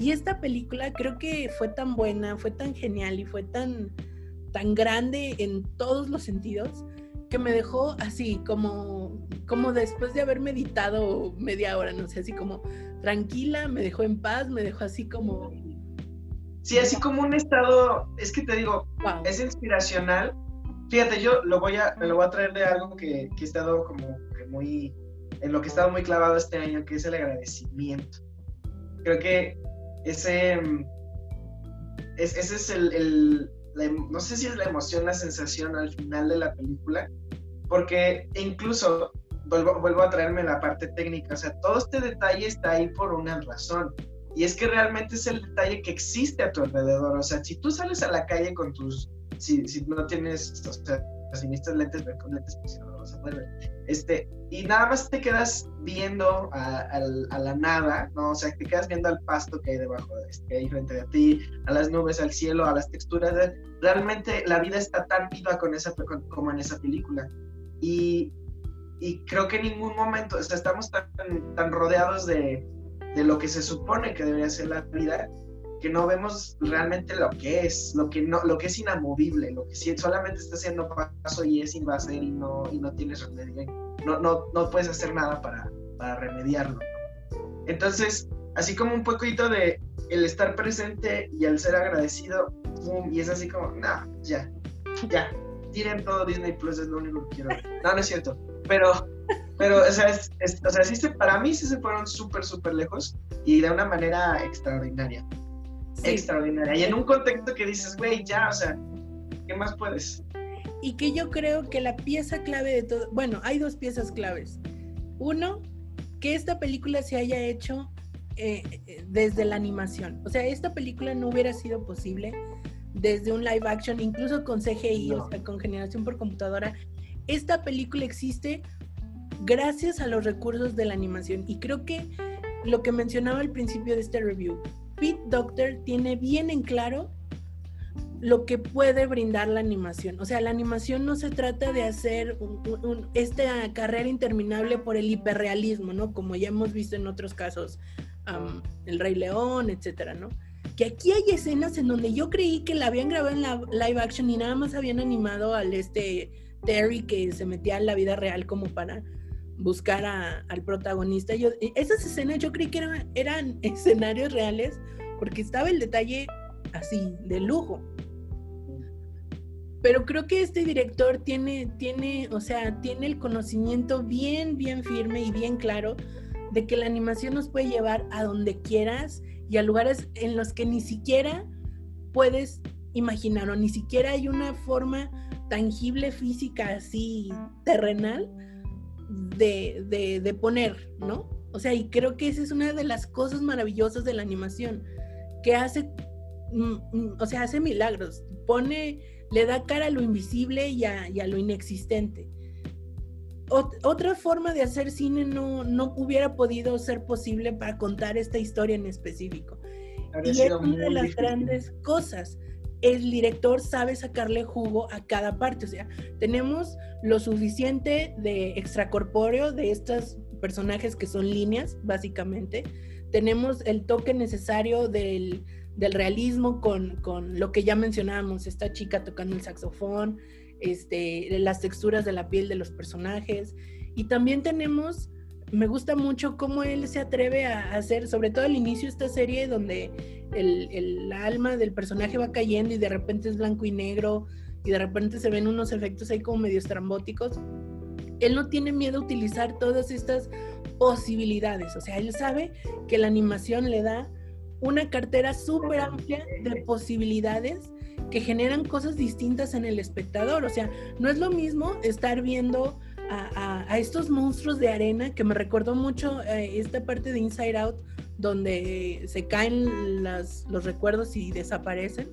Y esta película creo que fue tan buena, fue tan genial y fue tan, tan grande en todos los sentidos que me dejó así como, como después de haber meditado media hora, no sé, así como tranquila, me dejó en paz, me dejó así como... Sí, así como un estado, es que te digo, es inspiracional. Fíjate, yo lo voy a, me lo voy a traer de algo que, que he estado como que muy, en lo que he estado muy clavado este año, que es el agradecimiento. Creo que ese, ese es el, no sé si es la emoción, la sensación al final de la película, porque incluso vuelvo, vuelvo a traerme la parte técnica, o sea, todo este detalle está ahí por una razón. Y es que realmente es el detalle que existe a tu alrededor. O sea, si tú sales a la calle con tus, si, si no tienes, o sea, si necesitas lentes, ver con lentes, pues no vas a poder Este, y nada más te quedas viendo a, la nada, ¿no? O sea, te quedas viendo al pasto que hay debajo, este, que hay frente a ti, a las nubes, al cielo, a las texturas. Realmente la vida está tan viva con esa, como en esa película. Y, y creo que en ningún momento, o sea, estamos tan, tan rodeados de, de lo que se supone que debería ser la vida, que no vemos realmente lo que es, lo que no, lo que es inamovible, lo que solamente está haciendo paso y es invasor y no, y no tienes remedio, no, no, no puedes hacer nada para, para remediarlo. Entonces, así como un poquito de el estar presente y el ser agradecido, y es así como, no, ya, ya, tiren todo Disney Plus, es lo único que quiero. No, no es cierto, pero, pero, o sea, o sea sí para mí sí se fueron súper, súper lejos y de una manera extraordinaria extraordinaria. Y en un contexto que dices, güey, ya, o sea, ¿qué más puedes? Y que yo creo que la pieza clave de todo, bueno, hay dos piezas claves. Uno, que esta película se haya hecho eh, eh, desde la animación. O sea, esta película no hubiera sido posible desde un live action, incluso con CGI, o sea, con generación por computadora. Esta película existe gracias a los recursos de la animación. Y creo que lo que mencionaba al principio de este review, Pete Doctor tiene bien en claro lo que puede brindar la animación. O sea, la animación no se trata de hacer esta carrera interminable por el hiperrealismo, ¿no? Como ya hemos visto en otros casos, El Rey León, etcétera, ¿no? Que aquí hay escenas en donde yo creí que la habían grabado en la live action y nada más habían animado al este Terry que se metía en la vida real como para buscar al protagonista. Yo, esas escenas yo creí que eran, eran escenarios reales porque estaba el detalle así, de lujo. Pero creo que este director tiene, tiene, o sea, tiene el conocimiento bien, bien firme y bien claro de que la animación nos puede llevar a donde quieras y a lugares en los que ni siquiera puedes imaginar o ni siquiera hay una forma tangible, física, así, terrenal, de, de, de poner, ¿no? O sea, y creo que esa es una de las cosas maravillosas de la animación, que hace, mm, mm, o sea, hace milagros, pone le da cara a lo invisible y a, lo inexistente. otra forma de hacer cine no, no hubiera podido ser posible para contar esta historia en específico. y es una de las grandes cosas. El director sabe sacarle jugo a cada parte. O sea, tenemos lo suficiente de extracorpóreo de estos personajes que son líneas, básicamente. Tenemos el toque necesario del, del realismo con, con, lo que ya mencionábamos, esta chica tocando el saxofón, este, las texturas de la piel de los personajes. Y también tenemos, me gusta mucho cómo él se atreve a hacer, sobre todo al inicio de esta serie, donde el, el alma del personaje va cayendo y de repente es blanco y negro y de repente se ven unos efectos ahí como medio estrambóticos. Él no tiene miedo a utilizar todas estas posibilidades, o sea, él sabe que la animación le da una cartera súper amplia de posibilidades que generan cosas distintas en el espectador. O sea, no es lo mismo estar viendo a, estos monstruos de arena, que me recordó mucho eh, esta parte de Inside Out, donde se caen los recuerdos y desaparecen.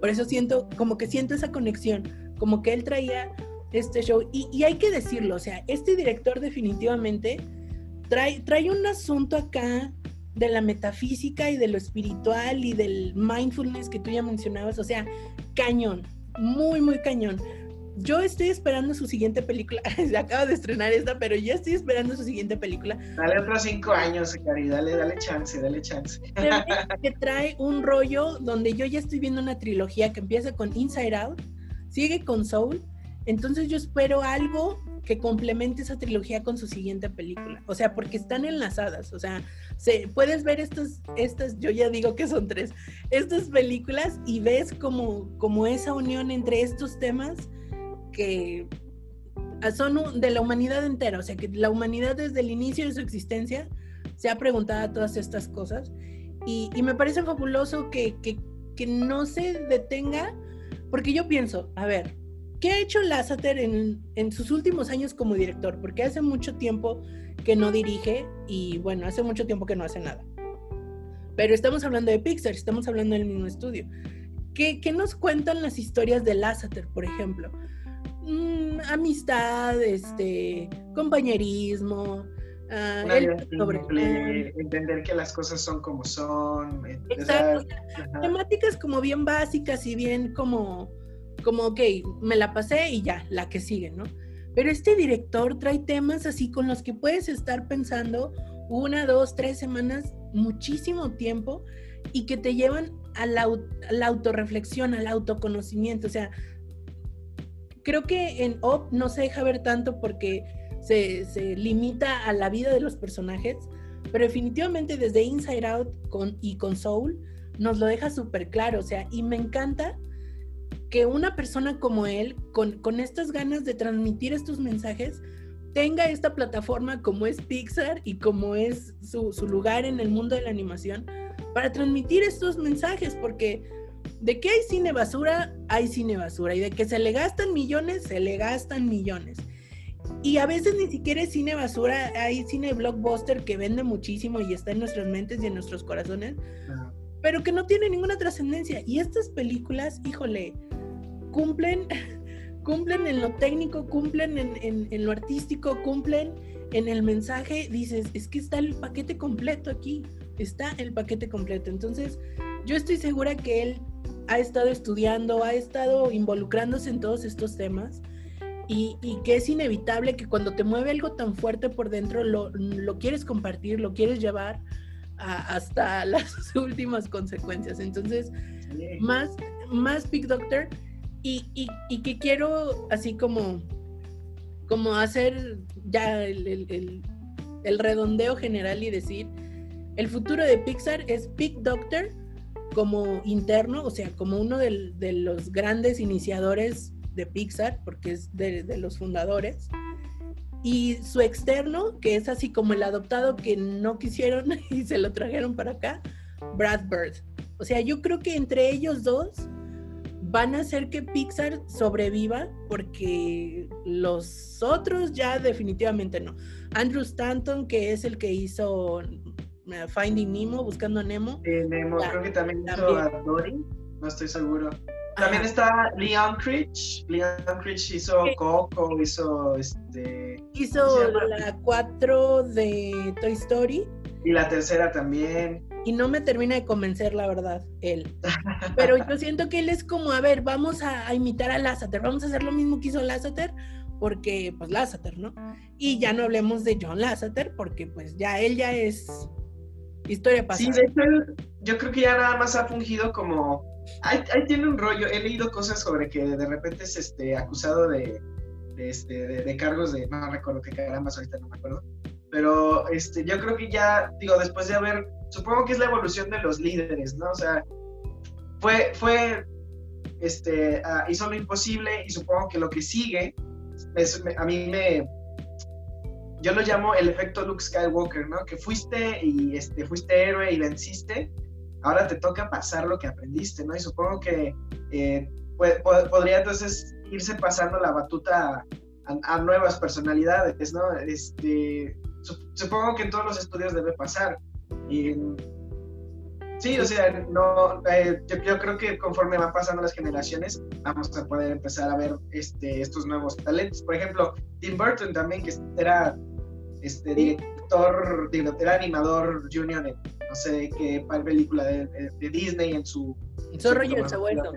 Por eso siento, como que siento esa conexión, como que él traía este show. Y, y hay que decirlo, o sea, este director definitivamente trae, trae un asunto acá de la metafísica y de lo espiritual y del mindfulness que tú ya mencionabas, o sea, cañón, muy, muy cañón. Yo estoy esperando su siguiente película. Se acaba de estrenar esta, pero ya estoy esperando su siguiente película. Dale otros cinco años, Cari, dale, dale chance, dale chance. que trae un rollo donde yo ya estoy viendo una trilogía que empieza con Inside Out, sigue con Soul. Entonces yo espero algo que complemente esa trilogía con su siguiente película. O sea, porque están enlazadas. O sea, se, puedes ver estas, estas, yo ya digo que son tres, estas películas y ves como, como esa unión entre estos temas que son de la humanidad entera. O sea, que la humanidad desde el inicio de su existencia se ha preguntado todas estas cosas. Y, me parece fabuloso que, que, que no se detenga, porque yo pienso, a ver, ¿Qué ha hecho Lasseter en, en, sus últimos años como director? Porque hace mucho tiempo que no dirige y bueno, hace mucho tiempo que no hace nada. Pero estamos hablando de Pixar, estamos hablando del mismo estudio. ¿Qué, qué nos cuentan las historias de Lasseter, por ejemplo? Mm, amistad, este, compañerismo, uh, entender que las cosas son como son. Exacto. temáticas como bien básicas y bien como como, ok, me la pasé y ya, la que sigue, ¿no? Pero este director trae temas así con los que puedes estar pensando una, dos, tres semanas, muchísimo tiempo, y que te llevan a la, autorreflexión, al autoconocimiento. O sea, creo que en Op no se deja ver tanto porque se, se, limita a la vida de los personajes, pero definitivamente desde Inside Out con, y con Soul nos lo deja súper claro. O sea, y me encanta que una persona como él, con, con estas ganas de transmitir estos mensajes, tenga esta plataforma como es Pixar y como es su, su, lugar en el mundo de la animación para transmitir estos mensajes, porque de que hay cine basura, hay cine basura, y de que se le gastan millones, se le gastan millones. Y a veces ni siquiera es cine basura, hay cine blockbuster que vende muchísimo y está en nuestras mentes y en nuestros corazones, pero que no tiene ninguna trascendencia. Y estas películas, híjole, cumplen, cumplen en lo técnico, cumplen en, lo artístico, cumplen en el mensaje, dices, es que está el paquete completo aquí, está el paquete completo. Entonces, yo estoy segura que él ha estado estudiando, ha estado involucrándose en todos estos temas y, que es inevitable que cuando te mueve algo tan fuerte por dentro lo, quieres compartir, lo quieres llevar hasta las últimas consecuencias. Entonces, más, más Big Doctor y, que quiero así como, como hacer ya el, el redondeo general y decir, el futuro de Pixar es Big Doctor como interno, o sea, como uno de, los grandes iniciadores de Pixar, porque es de, los fundadores, y su externo, que es así como el adoptado que no quisieron y se lo trajeron para acá, Brad Bird. O sea, yo creo que entre ellos dos van a hacer que Pixar sobreviva porque los otros ya definitivamente no. Andrew Stanton, que es el que hizo Finding Nemo, Buscando a Nemo. Nemo, creo que también, hizo a Dory, no estoy seguro. También está Leon Critch. Leon Critch hizo Coco, hizo este. Hizo la 4 de Toy Story. Y la tercera también. Y no me termina de convencer, la verdad, él. Pero yo siento que él es como, a ver, vamos a, imitar a Lasseter, vamos a hacer lo mismo que hizo Lasseter, porque, pues, Lasseter, ¿no? Y ya no hablemos de John Lasseter, porque, pues, ya él ya es Historia pasada. Sí, de hecho, yo creo que ya nada más ha fungido como. Ahí, tiene un rollo. He leído cosas sobre que de repente es este, acusado de, este, de, cargos de. No recuerdo qué carambas, ahorita no me acuerdo. Pero este, yo creo que ya, digo, después de haber. Supongo que es la evolución de los líderes, ¿no? O sea, fue. fue este, ah, hizo lo imposible y supongo que lo que sigue. a mí me, yo lo llamo el efecto Luke Skywalker, ¿no? Que fuiste y este, fuiste héroe y venciste, ahora te toca pasar lo que aprendiste, ¿no? Y supongo que eh, podría entonces irse pasando la batuta a, nuevas personalidades, ¿no? Este, supongo que en todos los estudios debe pasar. Y, sí, o sea, no, eh, yo, creo que conforme van pasando las generaciones, vamos a poder empezar a ver este, estos nuevos talentos. Por ejemplo, Tim Burton también, que era este director, era animador junior en no sé qué película de, Disney en su... El zorro y el sabueso.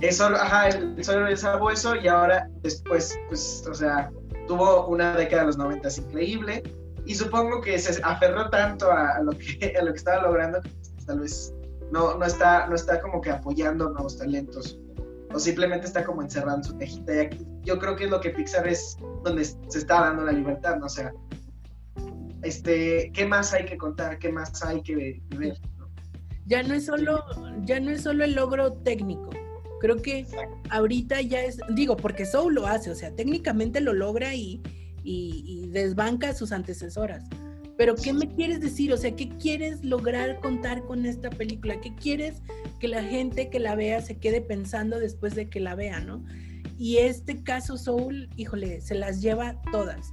Eso, ajá, el zorro y el sabueso y ahora después, pues, o sea, tuvo una década de los 90 increíble y supongo que se aferró tanto a, lo, que, a lo que estaba logrando tal vez no, no, está, no está como que apoyando nuevos talentos o simplemente está como encerrado en su tejita. Y aquí yo creo que es lo que Pixar es donde se está dando la libertad, ¿no? O sea, este, ¿qué más hay que contar? ¿Qué más hay que ver? Ya no es solo, ya no es solo el logro técnico. Creo que ahorita ya es, digo, porque Soul lo hace, o sea, técnicamente lo logra y, y, desbanca a sus antecesoras. Pero ¿qué me quieres decir? O sea, ¿qué quieres lograr contar con esta película? ¿Qué quieres que la gente que la vea se quede pensando después de que la vea, no? Y este caso Soul, híjole, se las lleva todas.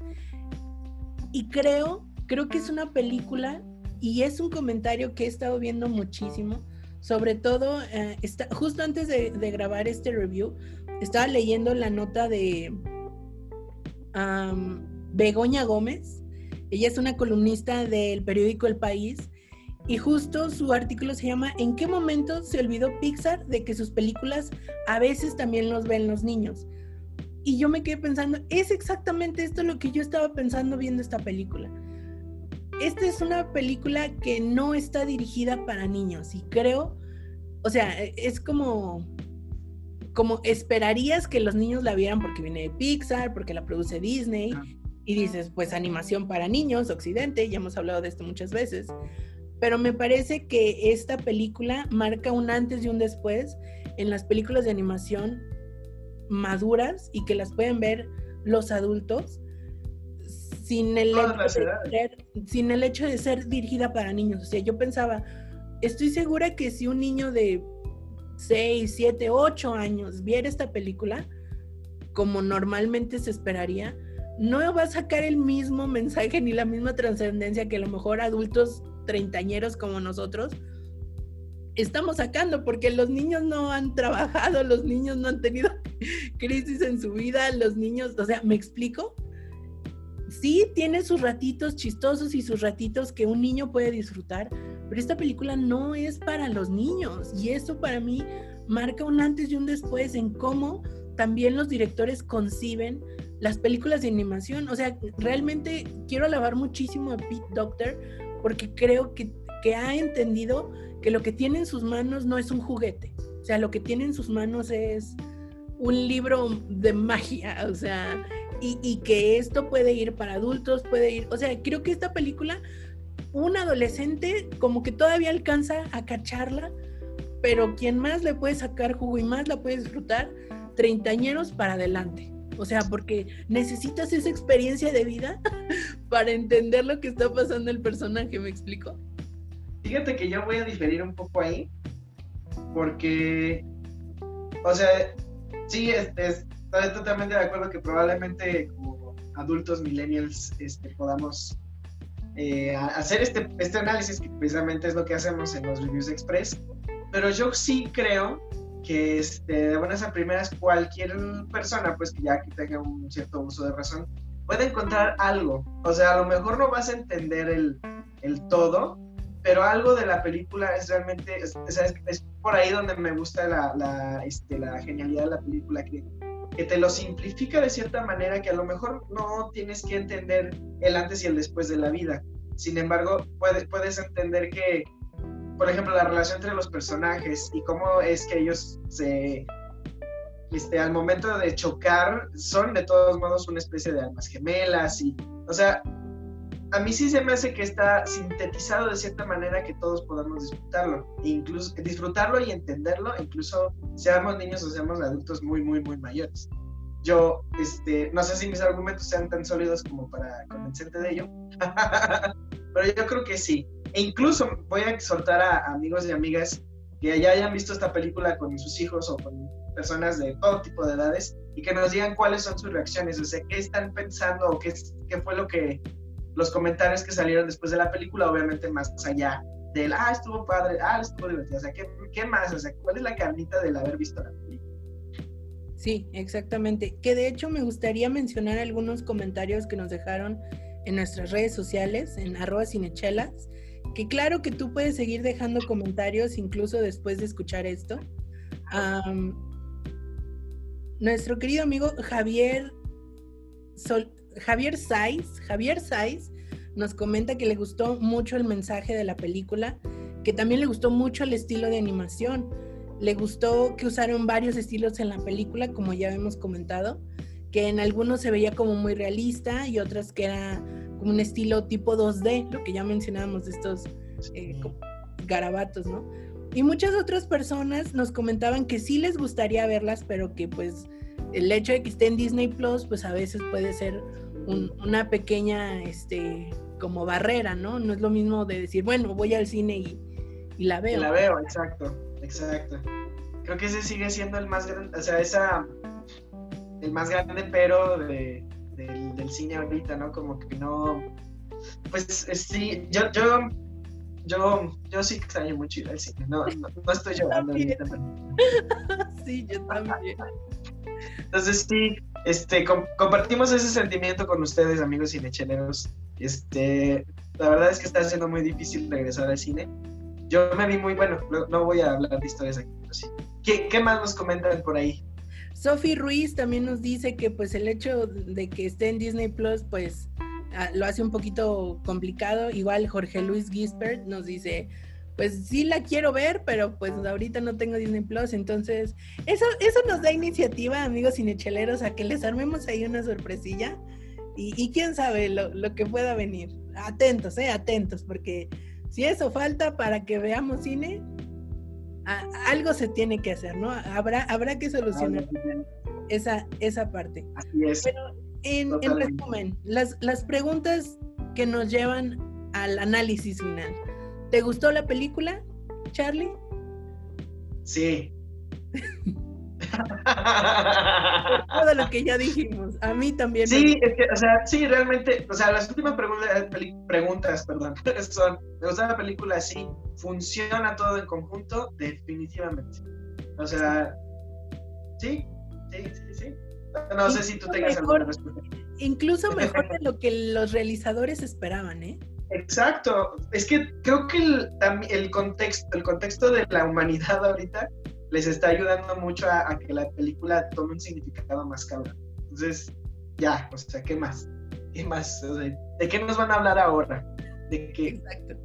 Y creo Creo que es una película y es un comentario que he estado viendo muchísimo. Sobre todo, eh, está, justo antes de, grabar este review, estaba leyendo la nota de Begoña Gómez. Ella es una columnista del periódico El País y justo su artículo se llama ¿En qué momento se olvidó Pixar de que sus películas a veces también los ven los niños? Y yo me quedé pensando, es exactamente esto lo que yo estaba pensando viendo esta película esta es una película que no está dirigida para niños y creo, o sea, es como como esperarías que los niños la vieran porque viene de Pixar, porque la produce Disney y dices, pues animación para niños, occidente, ya hemos hablado de esto muchas veces. Pero me parece que esta película marca un antes y un después en las películas de animación maduras y que las pueden ver los adultos sin el, hecho de ser, sin el hecho de ser dirigida para niños. O sea, yo pensaba, estoy segura que si un niño de 6, 7, 8 años viera esta película, como normalmente se esperaría, no va a sacar el mismo mensaje ni la misma trascendencia que a lo mejor adultos treintañeros como nosotros estamos sacando, porque los niños no han trabajado, los niños no han tenido crisis en su vida, los niños, o sea, ¿me explico? sí tiene sus ratitos chistosos y sus ratitos que un niño puede disfrutar, pero esta película no es para los niños y eso para mí marca un antes y un después en cómo también los directores conciben las películas de animación. O sea, realmente quiero alabar muchísimo a Pete Doctor porque creo que, que ha entendido que lo que tiene en sus manos no es un juguete. O sea, lo que tiene en sus manos es un libro de magia. O sea, y, y que esto puede ir para adultos, puede ir. O sea, creo que esta película, un adolescente como que todavía alcanza a cacharla, pero quien más le puede sacar jugo y más la puede disfrutar, treintañeros para adelante. O sea, porque necesitas esa experiencia de vida para entender lo que está pasando el personaje, ¿me explico? Fíjate que yo voy a diferir un poco ahí, porque, o sea, sí, estoy totalmente de acuerdo que probablemente como adultos millennials este, podamos eh, hacer este, este análisis, que precisamente es lo que hacemos en los reviews express, pero yo sí creo que este, de buenas a primeras cualquier persona, pues que ya que tenga un cierto uso de razón, puede encontrar algo. O sea, a lo mejor no vas a entender el, el todo, pero algo de la película es realmente, es, es, por ahí donde me gusta la, la, este, la genialidad de la película, que, que te lo simplifica de cierta manera que a lo mejor no tienes que entender el antes y el después de la vida. Sin embargo, puedes, puedes entender que por ejemplo, la relación entre los personajes y cómo es que ellos se, este, al momento de chocar, son de todos modos una especie de almas gemelas y, o sea, a mí sí se me hace que está sintetizado de cierta manera que todos podamos disfrutarlo, e incluso disfrutarlo y entenderlo, incluso seamos niños o seamos adultos muy, muy, muy mayores. Yo, este, no sé si mis argumentos sean tan sólidos como para convencerte de ello, pero yo creo que sí. E incluso voy a exhortar a amigos y amigas que ya hayan visto esta película con sus hijos o con personas de todo tipo de edades y que nos digan cuáles son sus reacciones, o sea, qué están pensando o qué, qué fue lo que los comentarios que salieron después de la película, obviamente más allá del, ah, estuvo padre, ah, estuvo divertido, o sea, ¿qué, qué más? O sea, ¿cuál es la carnita del haber visto la película? Sí, exactamente. Que de hecho me gustaría mencionar algunos comentarios que nos dejaron en nuestras redes sociales, en arroba cinechelas, que claro que tú puedes seguir dejando comentarios incluso después de escuchar esto. nuestro querido amigo Javier Javier Saiz, Javier Saiz nos comenta que le gustó mucho el mensaje de la película, que también le gustó mucho el estilo de animación. Le gustó que usaron varios estilos en la película, como ya hemos comentado, que en algunos se veía como muy realista y otras que era como un estilo tipo 2D, lo que ya mencionábamos de estos eh, garabatos, ¿no? Y muchas otras personas nos comentaban que sí les gustaría verlas, pero que pues el hecho de que esté en Disney Plus, pues a veces puede ser una pequeña, este, como barrera, ¿no? No es lo mismo de decir, bueno, voy al cine y, la veo. Y la veo, exacto, exacto. Creo que ese sigue siendo el más grande, o sea, esa, el más grande pero de, del, cine ahorita, ¿no? Como que no, pues sí, yo, yo, yo, yo sí extraño mucho ir al cine, no, no, estoy llorando ahorita. sí, yo también. Entonces sí, este, compartimos ese sentimiento con ustedes, amigos cinecheleros. Este, la verdad es que está siendo muy difícil regresar al cine. Yo me vi muy bueno, no, voy a hablar de historias aquí, pero sí. ¿Qué, ¿Qué, más nos comentan por ahí? Sophie Ruiz también nos dice que pues el hecho de que esté en Disney Plus pues ah, lo hace un poquito complicado. Igual Jorge Luis Gisbert nos dice, pues sí la quiero ver, pero pues ahorita no tengo Disney Plus, entonces eso, eso nos da iniciativa, amigos cinecheleros, a que les armemos ahí una sorpresilla y, quién sabe lo, lo, que pueda venir. Atentos, eh, atentos, porque si eso falta para que veamos cine, algo se tiene que hacer, ¿no? Habrá, habrá que solucionar esa, esa parte. Así es. Pero en, en resumen, las, las preguntas que nos llevan al análisis final. ¿Te gustó la película, Charlie? Sí. todo lo que ya dijimos. A mí también. Sí, es que, o sea, sí, realmente, o sea, las últimas preguntas, preguntas perdón, son, ¿me gusta la película? Sí. ¿Funciona todo en conjunto? Definitivamente. O sea, sí, sí, sí, sí. No sé si tú tengas alguna respuesta. Incluso mejor de lo que los realizadores esperaban, ¿eh? Exacto. Es que creo que el, el, contexto, el contexto de la humanidad ahorita les está ayudando mucho a, que la película tome un significado más cabrón. Entonces, ya, o sea, ¿qué más? ¿Qué más? ¿De qué nos van a hablar ahora? ¿De qué? Exacto.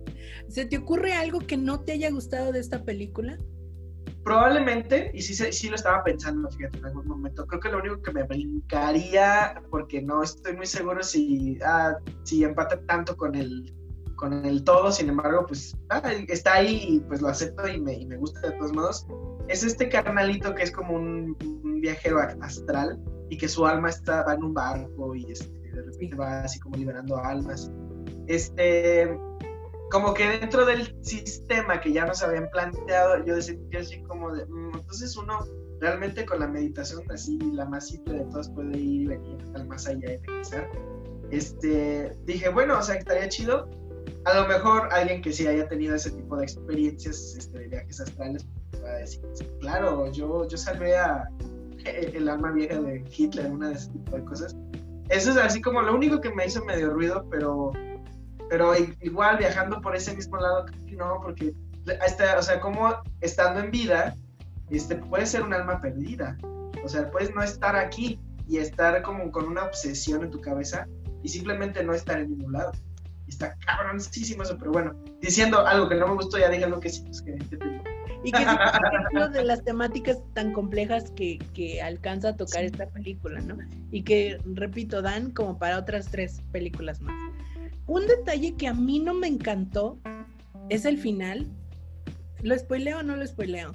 ¿Se te ocurre algo que no te haya gustado de esta película? Probablemente, y sí, sí lo estaba pensando, fíjate, en algún momento. Creo que lo único que me brincaría, porque no estoy muy seguro si, ah, si empata tanto con el, con el todo, sin embargo, pues ah, está ahí y pues lo acepto y me, y me, gusta de todos modos. Es este carnalito que es como un, viajero astral y que su alma está, va en un barco y este, de repente va así como liberando almas. Este, como que dentro del sistema que ya nos habían planteado, yo decía así como de, mm, entonces uno realmente con la meditación así, la más simple de todas puede ir y venir al más allá y regresar. Este, dije, bueno, o sea, estaría chido. A lo mejor alguien que sí haya tenido ese tipo de experiencias este, de viajes astrales decir, claro, yo, yo salvé a el alma vieja de Hitler, una de ese tipo de cosas. Eso es así como lo único que me hizo medio ruido, pero pero igual viajando por ese mismo lado, no, porque, o sea, como estando en vida, este, puede ser un alma perdida. O sea, puedes no estar aquí y estar como con una obsesión en tu cabeza y simplemente no estar en ningún lado. Está cabroncísimo eso, pero bueno, diciendo algo que no me gustó, ya dije lo que sí, pues que, Y que es de las temáticas tan complejas que, que alcanza a tocar esta película, ¿no? Y que, repito, dan como para otras tres películas más. Un detalle que a mí no me encantó es el final. ¿Lo spoileo o no lo spoileo?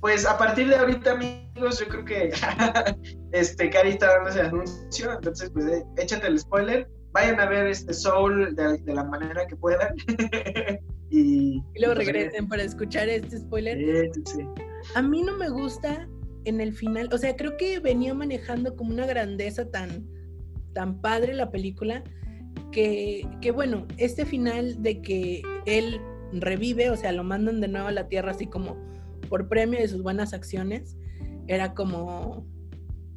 Pues a partir de ahorita, amigos, yo creo que este Cari está dando ese anuncio, entonces pues eh, échate el spoiler, vayan a ver este Soul de, la manera que puedan. y, luego pues, regresen para escuchar este spoiler. A mí no me gusta en el final, o sea, creo que venía manejando como una grandeza tan, tan padre la película que, bueno, este final de que él revive, o sea, lo mandan de nuevo a la Tierra así como por premio de sus buenas acciones, era como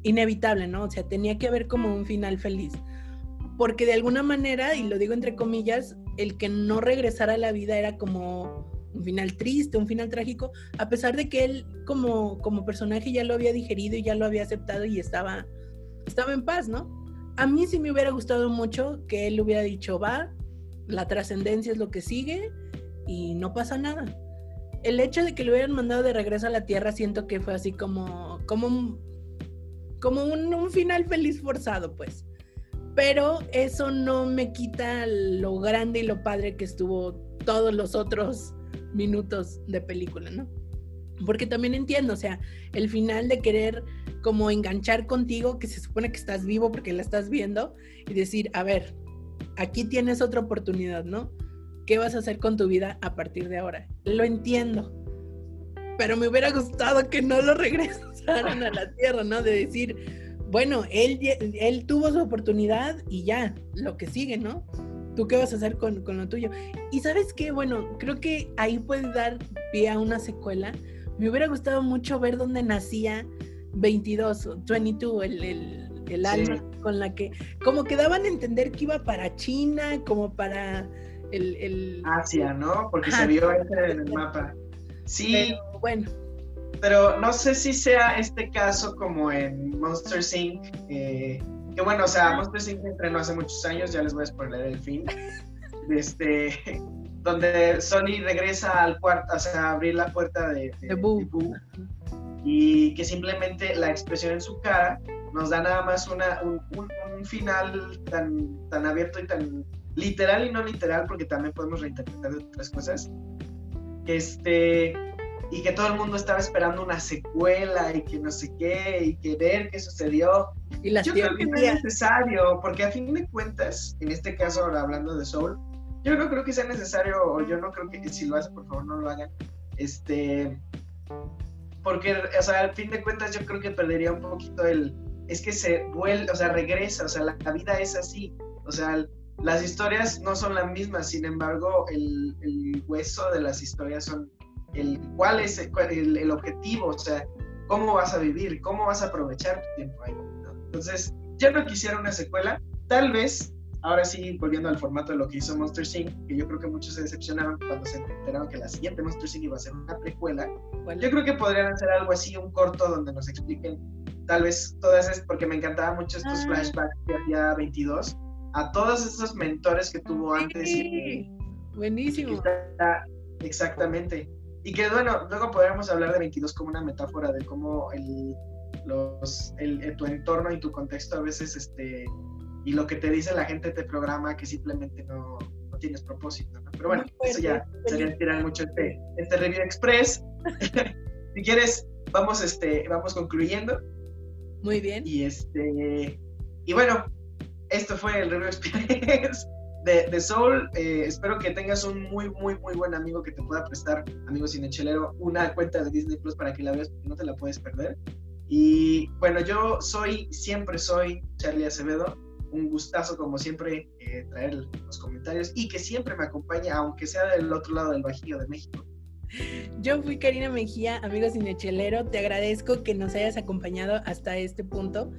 inevitable, ¿no? O sea, tenía que haber como un final feliz. Porque de alguna manera, y lo digo entre comillas, el que no regresara a la vida era como un final triste, un final trágico, a pesar de que él como, como personaje ya lo había digerido y ya lo había aceptado y estaba, estaba en paz, ¿no? a mí sí me hubiera gustado mucho que él hubiera dicho, va, la trascendencia es lo que sigue y no pasa nada. El hecho de que lo hubieran mandado de regreso a la Tierra siento que fue así como, como, un, como un, final feliz forzado, pues. Pero eso no me quita lo grande y lo padre que estuvo todos los otros minutos de película, ¿no? Porque también entiendo, o sea, el final de querer como enganchar contigo, que se supone que estás vivo porque la estás viendo, y decir, a ver, aquí tienes otra oportunidad, ¿no? ¿Qué vas a hacer con tu vida a partir de ahora? Lo entiendo, pero me hubiera gustado que no lo regresaran a la tierra, ¿no? De decir, bueno, él, él tuvo su oportunidad y ya, lo que sigue, ¿no? ¿Tú qué vas a hacer con, con lo tuyo? Y sabes qué, bueno, creo que ahí puede dar pie a una secuela. Me hubiera gustado mucho ver dónde nacía 22, 22, el, el, el alma con la que, como que daban a entender que iba para China, como para el... el Asia, ¿no? Porque se vio ese en el mapa. Sí. bueno. Pero no sé si sea este caso como en Monster Inc. Eh, que bueno, o sea, Monster Inc. entrenó hace muchos años, ya les voy a spoiler el fin. Este, donde Sony regresa al cuarto, o sea, abrir la puerta de, de, y que simplemente la expresión en su cara nos da nada más una, un, un, final tan, tan abierto y tan literal y no literal, porque también podemos reinterpretar otras cosas. Este, y que todo el mundo estaba esperando una secuela y que no sé qué, y que ver qué sucedió. Y las yo creo que no es necesario, porque a fin de cuentas, en este caso ahora hablando de Soul, yo no creo que sea necesario, o yo no creo que si lo hace, por favor no lo hagan. Este, porque, o sea, al fin de cuentas yo creo que perdería un poquito el, es que se vuelve, o sea, regresa, o sea, la, vida es así, o sea, las historias no son las mismas, sin embargo, el, el hueso de las historias son el cuál es el, el, objetivo, o sea, cómo vas a vivir, cómo vas a aprovechar tu tiempo ahí. Entonces, yo no quisiera una secuela, tal vez ahora sí, volviendo al formato de lo que hizo Monster Inc., que yo creo que muchos se decepcionaron cuando se enteraron que la siguiente Monster Inc. iba a ser una precuela. ¿Cuál? Yo creo que podrían hacer algo así, un corto donde nos expliquen tal vez todas esas, porque me encantaban mucho estos Ah. flashbacks que había 22, a todos esos mentores que tuvo antes. y- Sí, Buenísimo. Está- Exactamente. Y que bueno, luego podríamos hablar de 22 como una metáfora de cómo el, los, el, el- tu entorno y tu contexto a veces, este, y lo que te dice la gente te programa que simplemente no, no tienes propósito, ¿no? Pero bueno, eso ya sería feliz. tirar mucho este, este review express. si quieres, vamos, este, vamos concluyendo. Muy bien. Y este, y bueno, esto fue el review express de, de Soul. Eh, espero que tengas un muy, muy, muy buen amigo que te pueda prestar, amigo cinechelero, una cuenta de Disney Plus para que la veas, porque no te la puedes perder. Y bueno, yo soy, siempre soy Charlie Acevedo. Un gustazo, como siempre, eh, traer los comentarios y que siempre me acompañe, aunque sea del otro lado del Bajío de México. Yo fui Karina Mejía, amigo cinechelero. Te agradezco que nos hayas acompañado hasta este punto.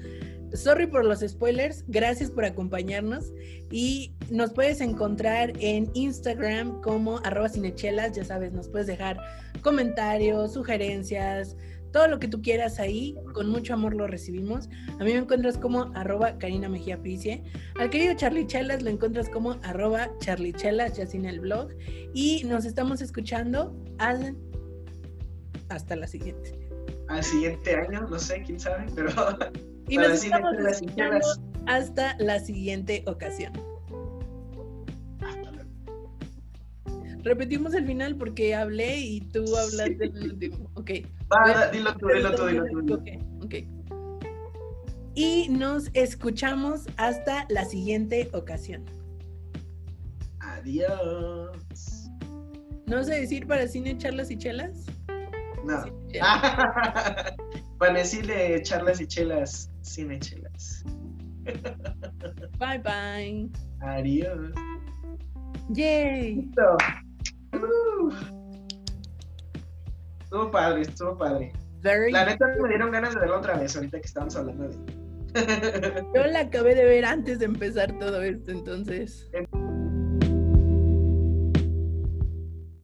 Sorry por los spoilers, gracias por acompañarnos y nos puedes encontrar en Instagram como arroba cinechelas, ya sabes, nos puedes dejar comentarios, sugerencias, todo lo que tú quieras ahí, con mucho amor lo recibimos. A mí me encuentras como arroba Karina Mejía Picie. Al querido Charlie Chelas lo encuentras como arroba Charlie Chelas, ya sin el blog. Y nos estamos escuchando hasta la siguiente. Al siguiente año, no sé, quién sabe, pero Y nos estamos hasta la siguiente ocasión. Repetimos el final porque hablé y tú hablaste el último. Ok. Va, dilo tú, dilo tú, dilo tú. dilo tú. Ok, ok. Y nos escuchamos hasta la siguiente ocasión. Adiós. ¿No sé decir para cine, charlas y chelas? No. Decirle charlas y chelas, cine chelas. Bye bye. Adiós. Yay. Listo. Uh. Estuvo padre, estuvo padre. Very La neta me dieron ganas de verlo otra vez ahorita que estábamos hablando de. Yo la acabé de ver antes de empezar todo esto, entonces.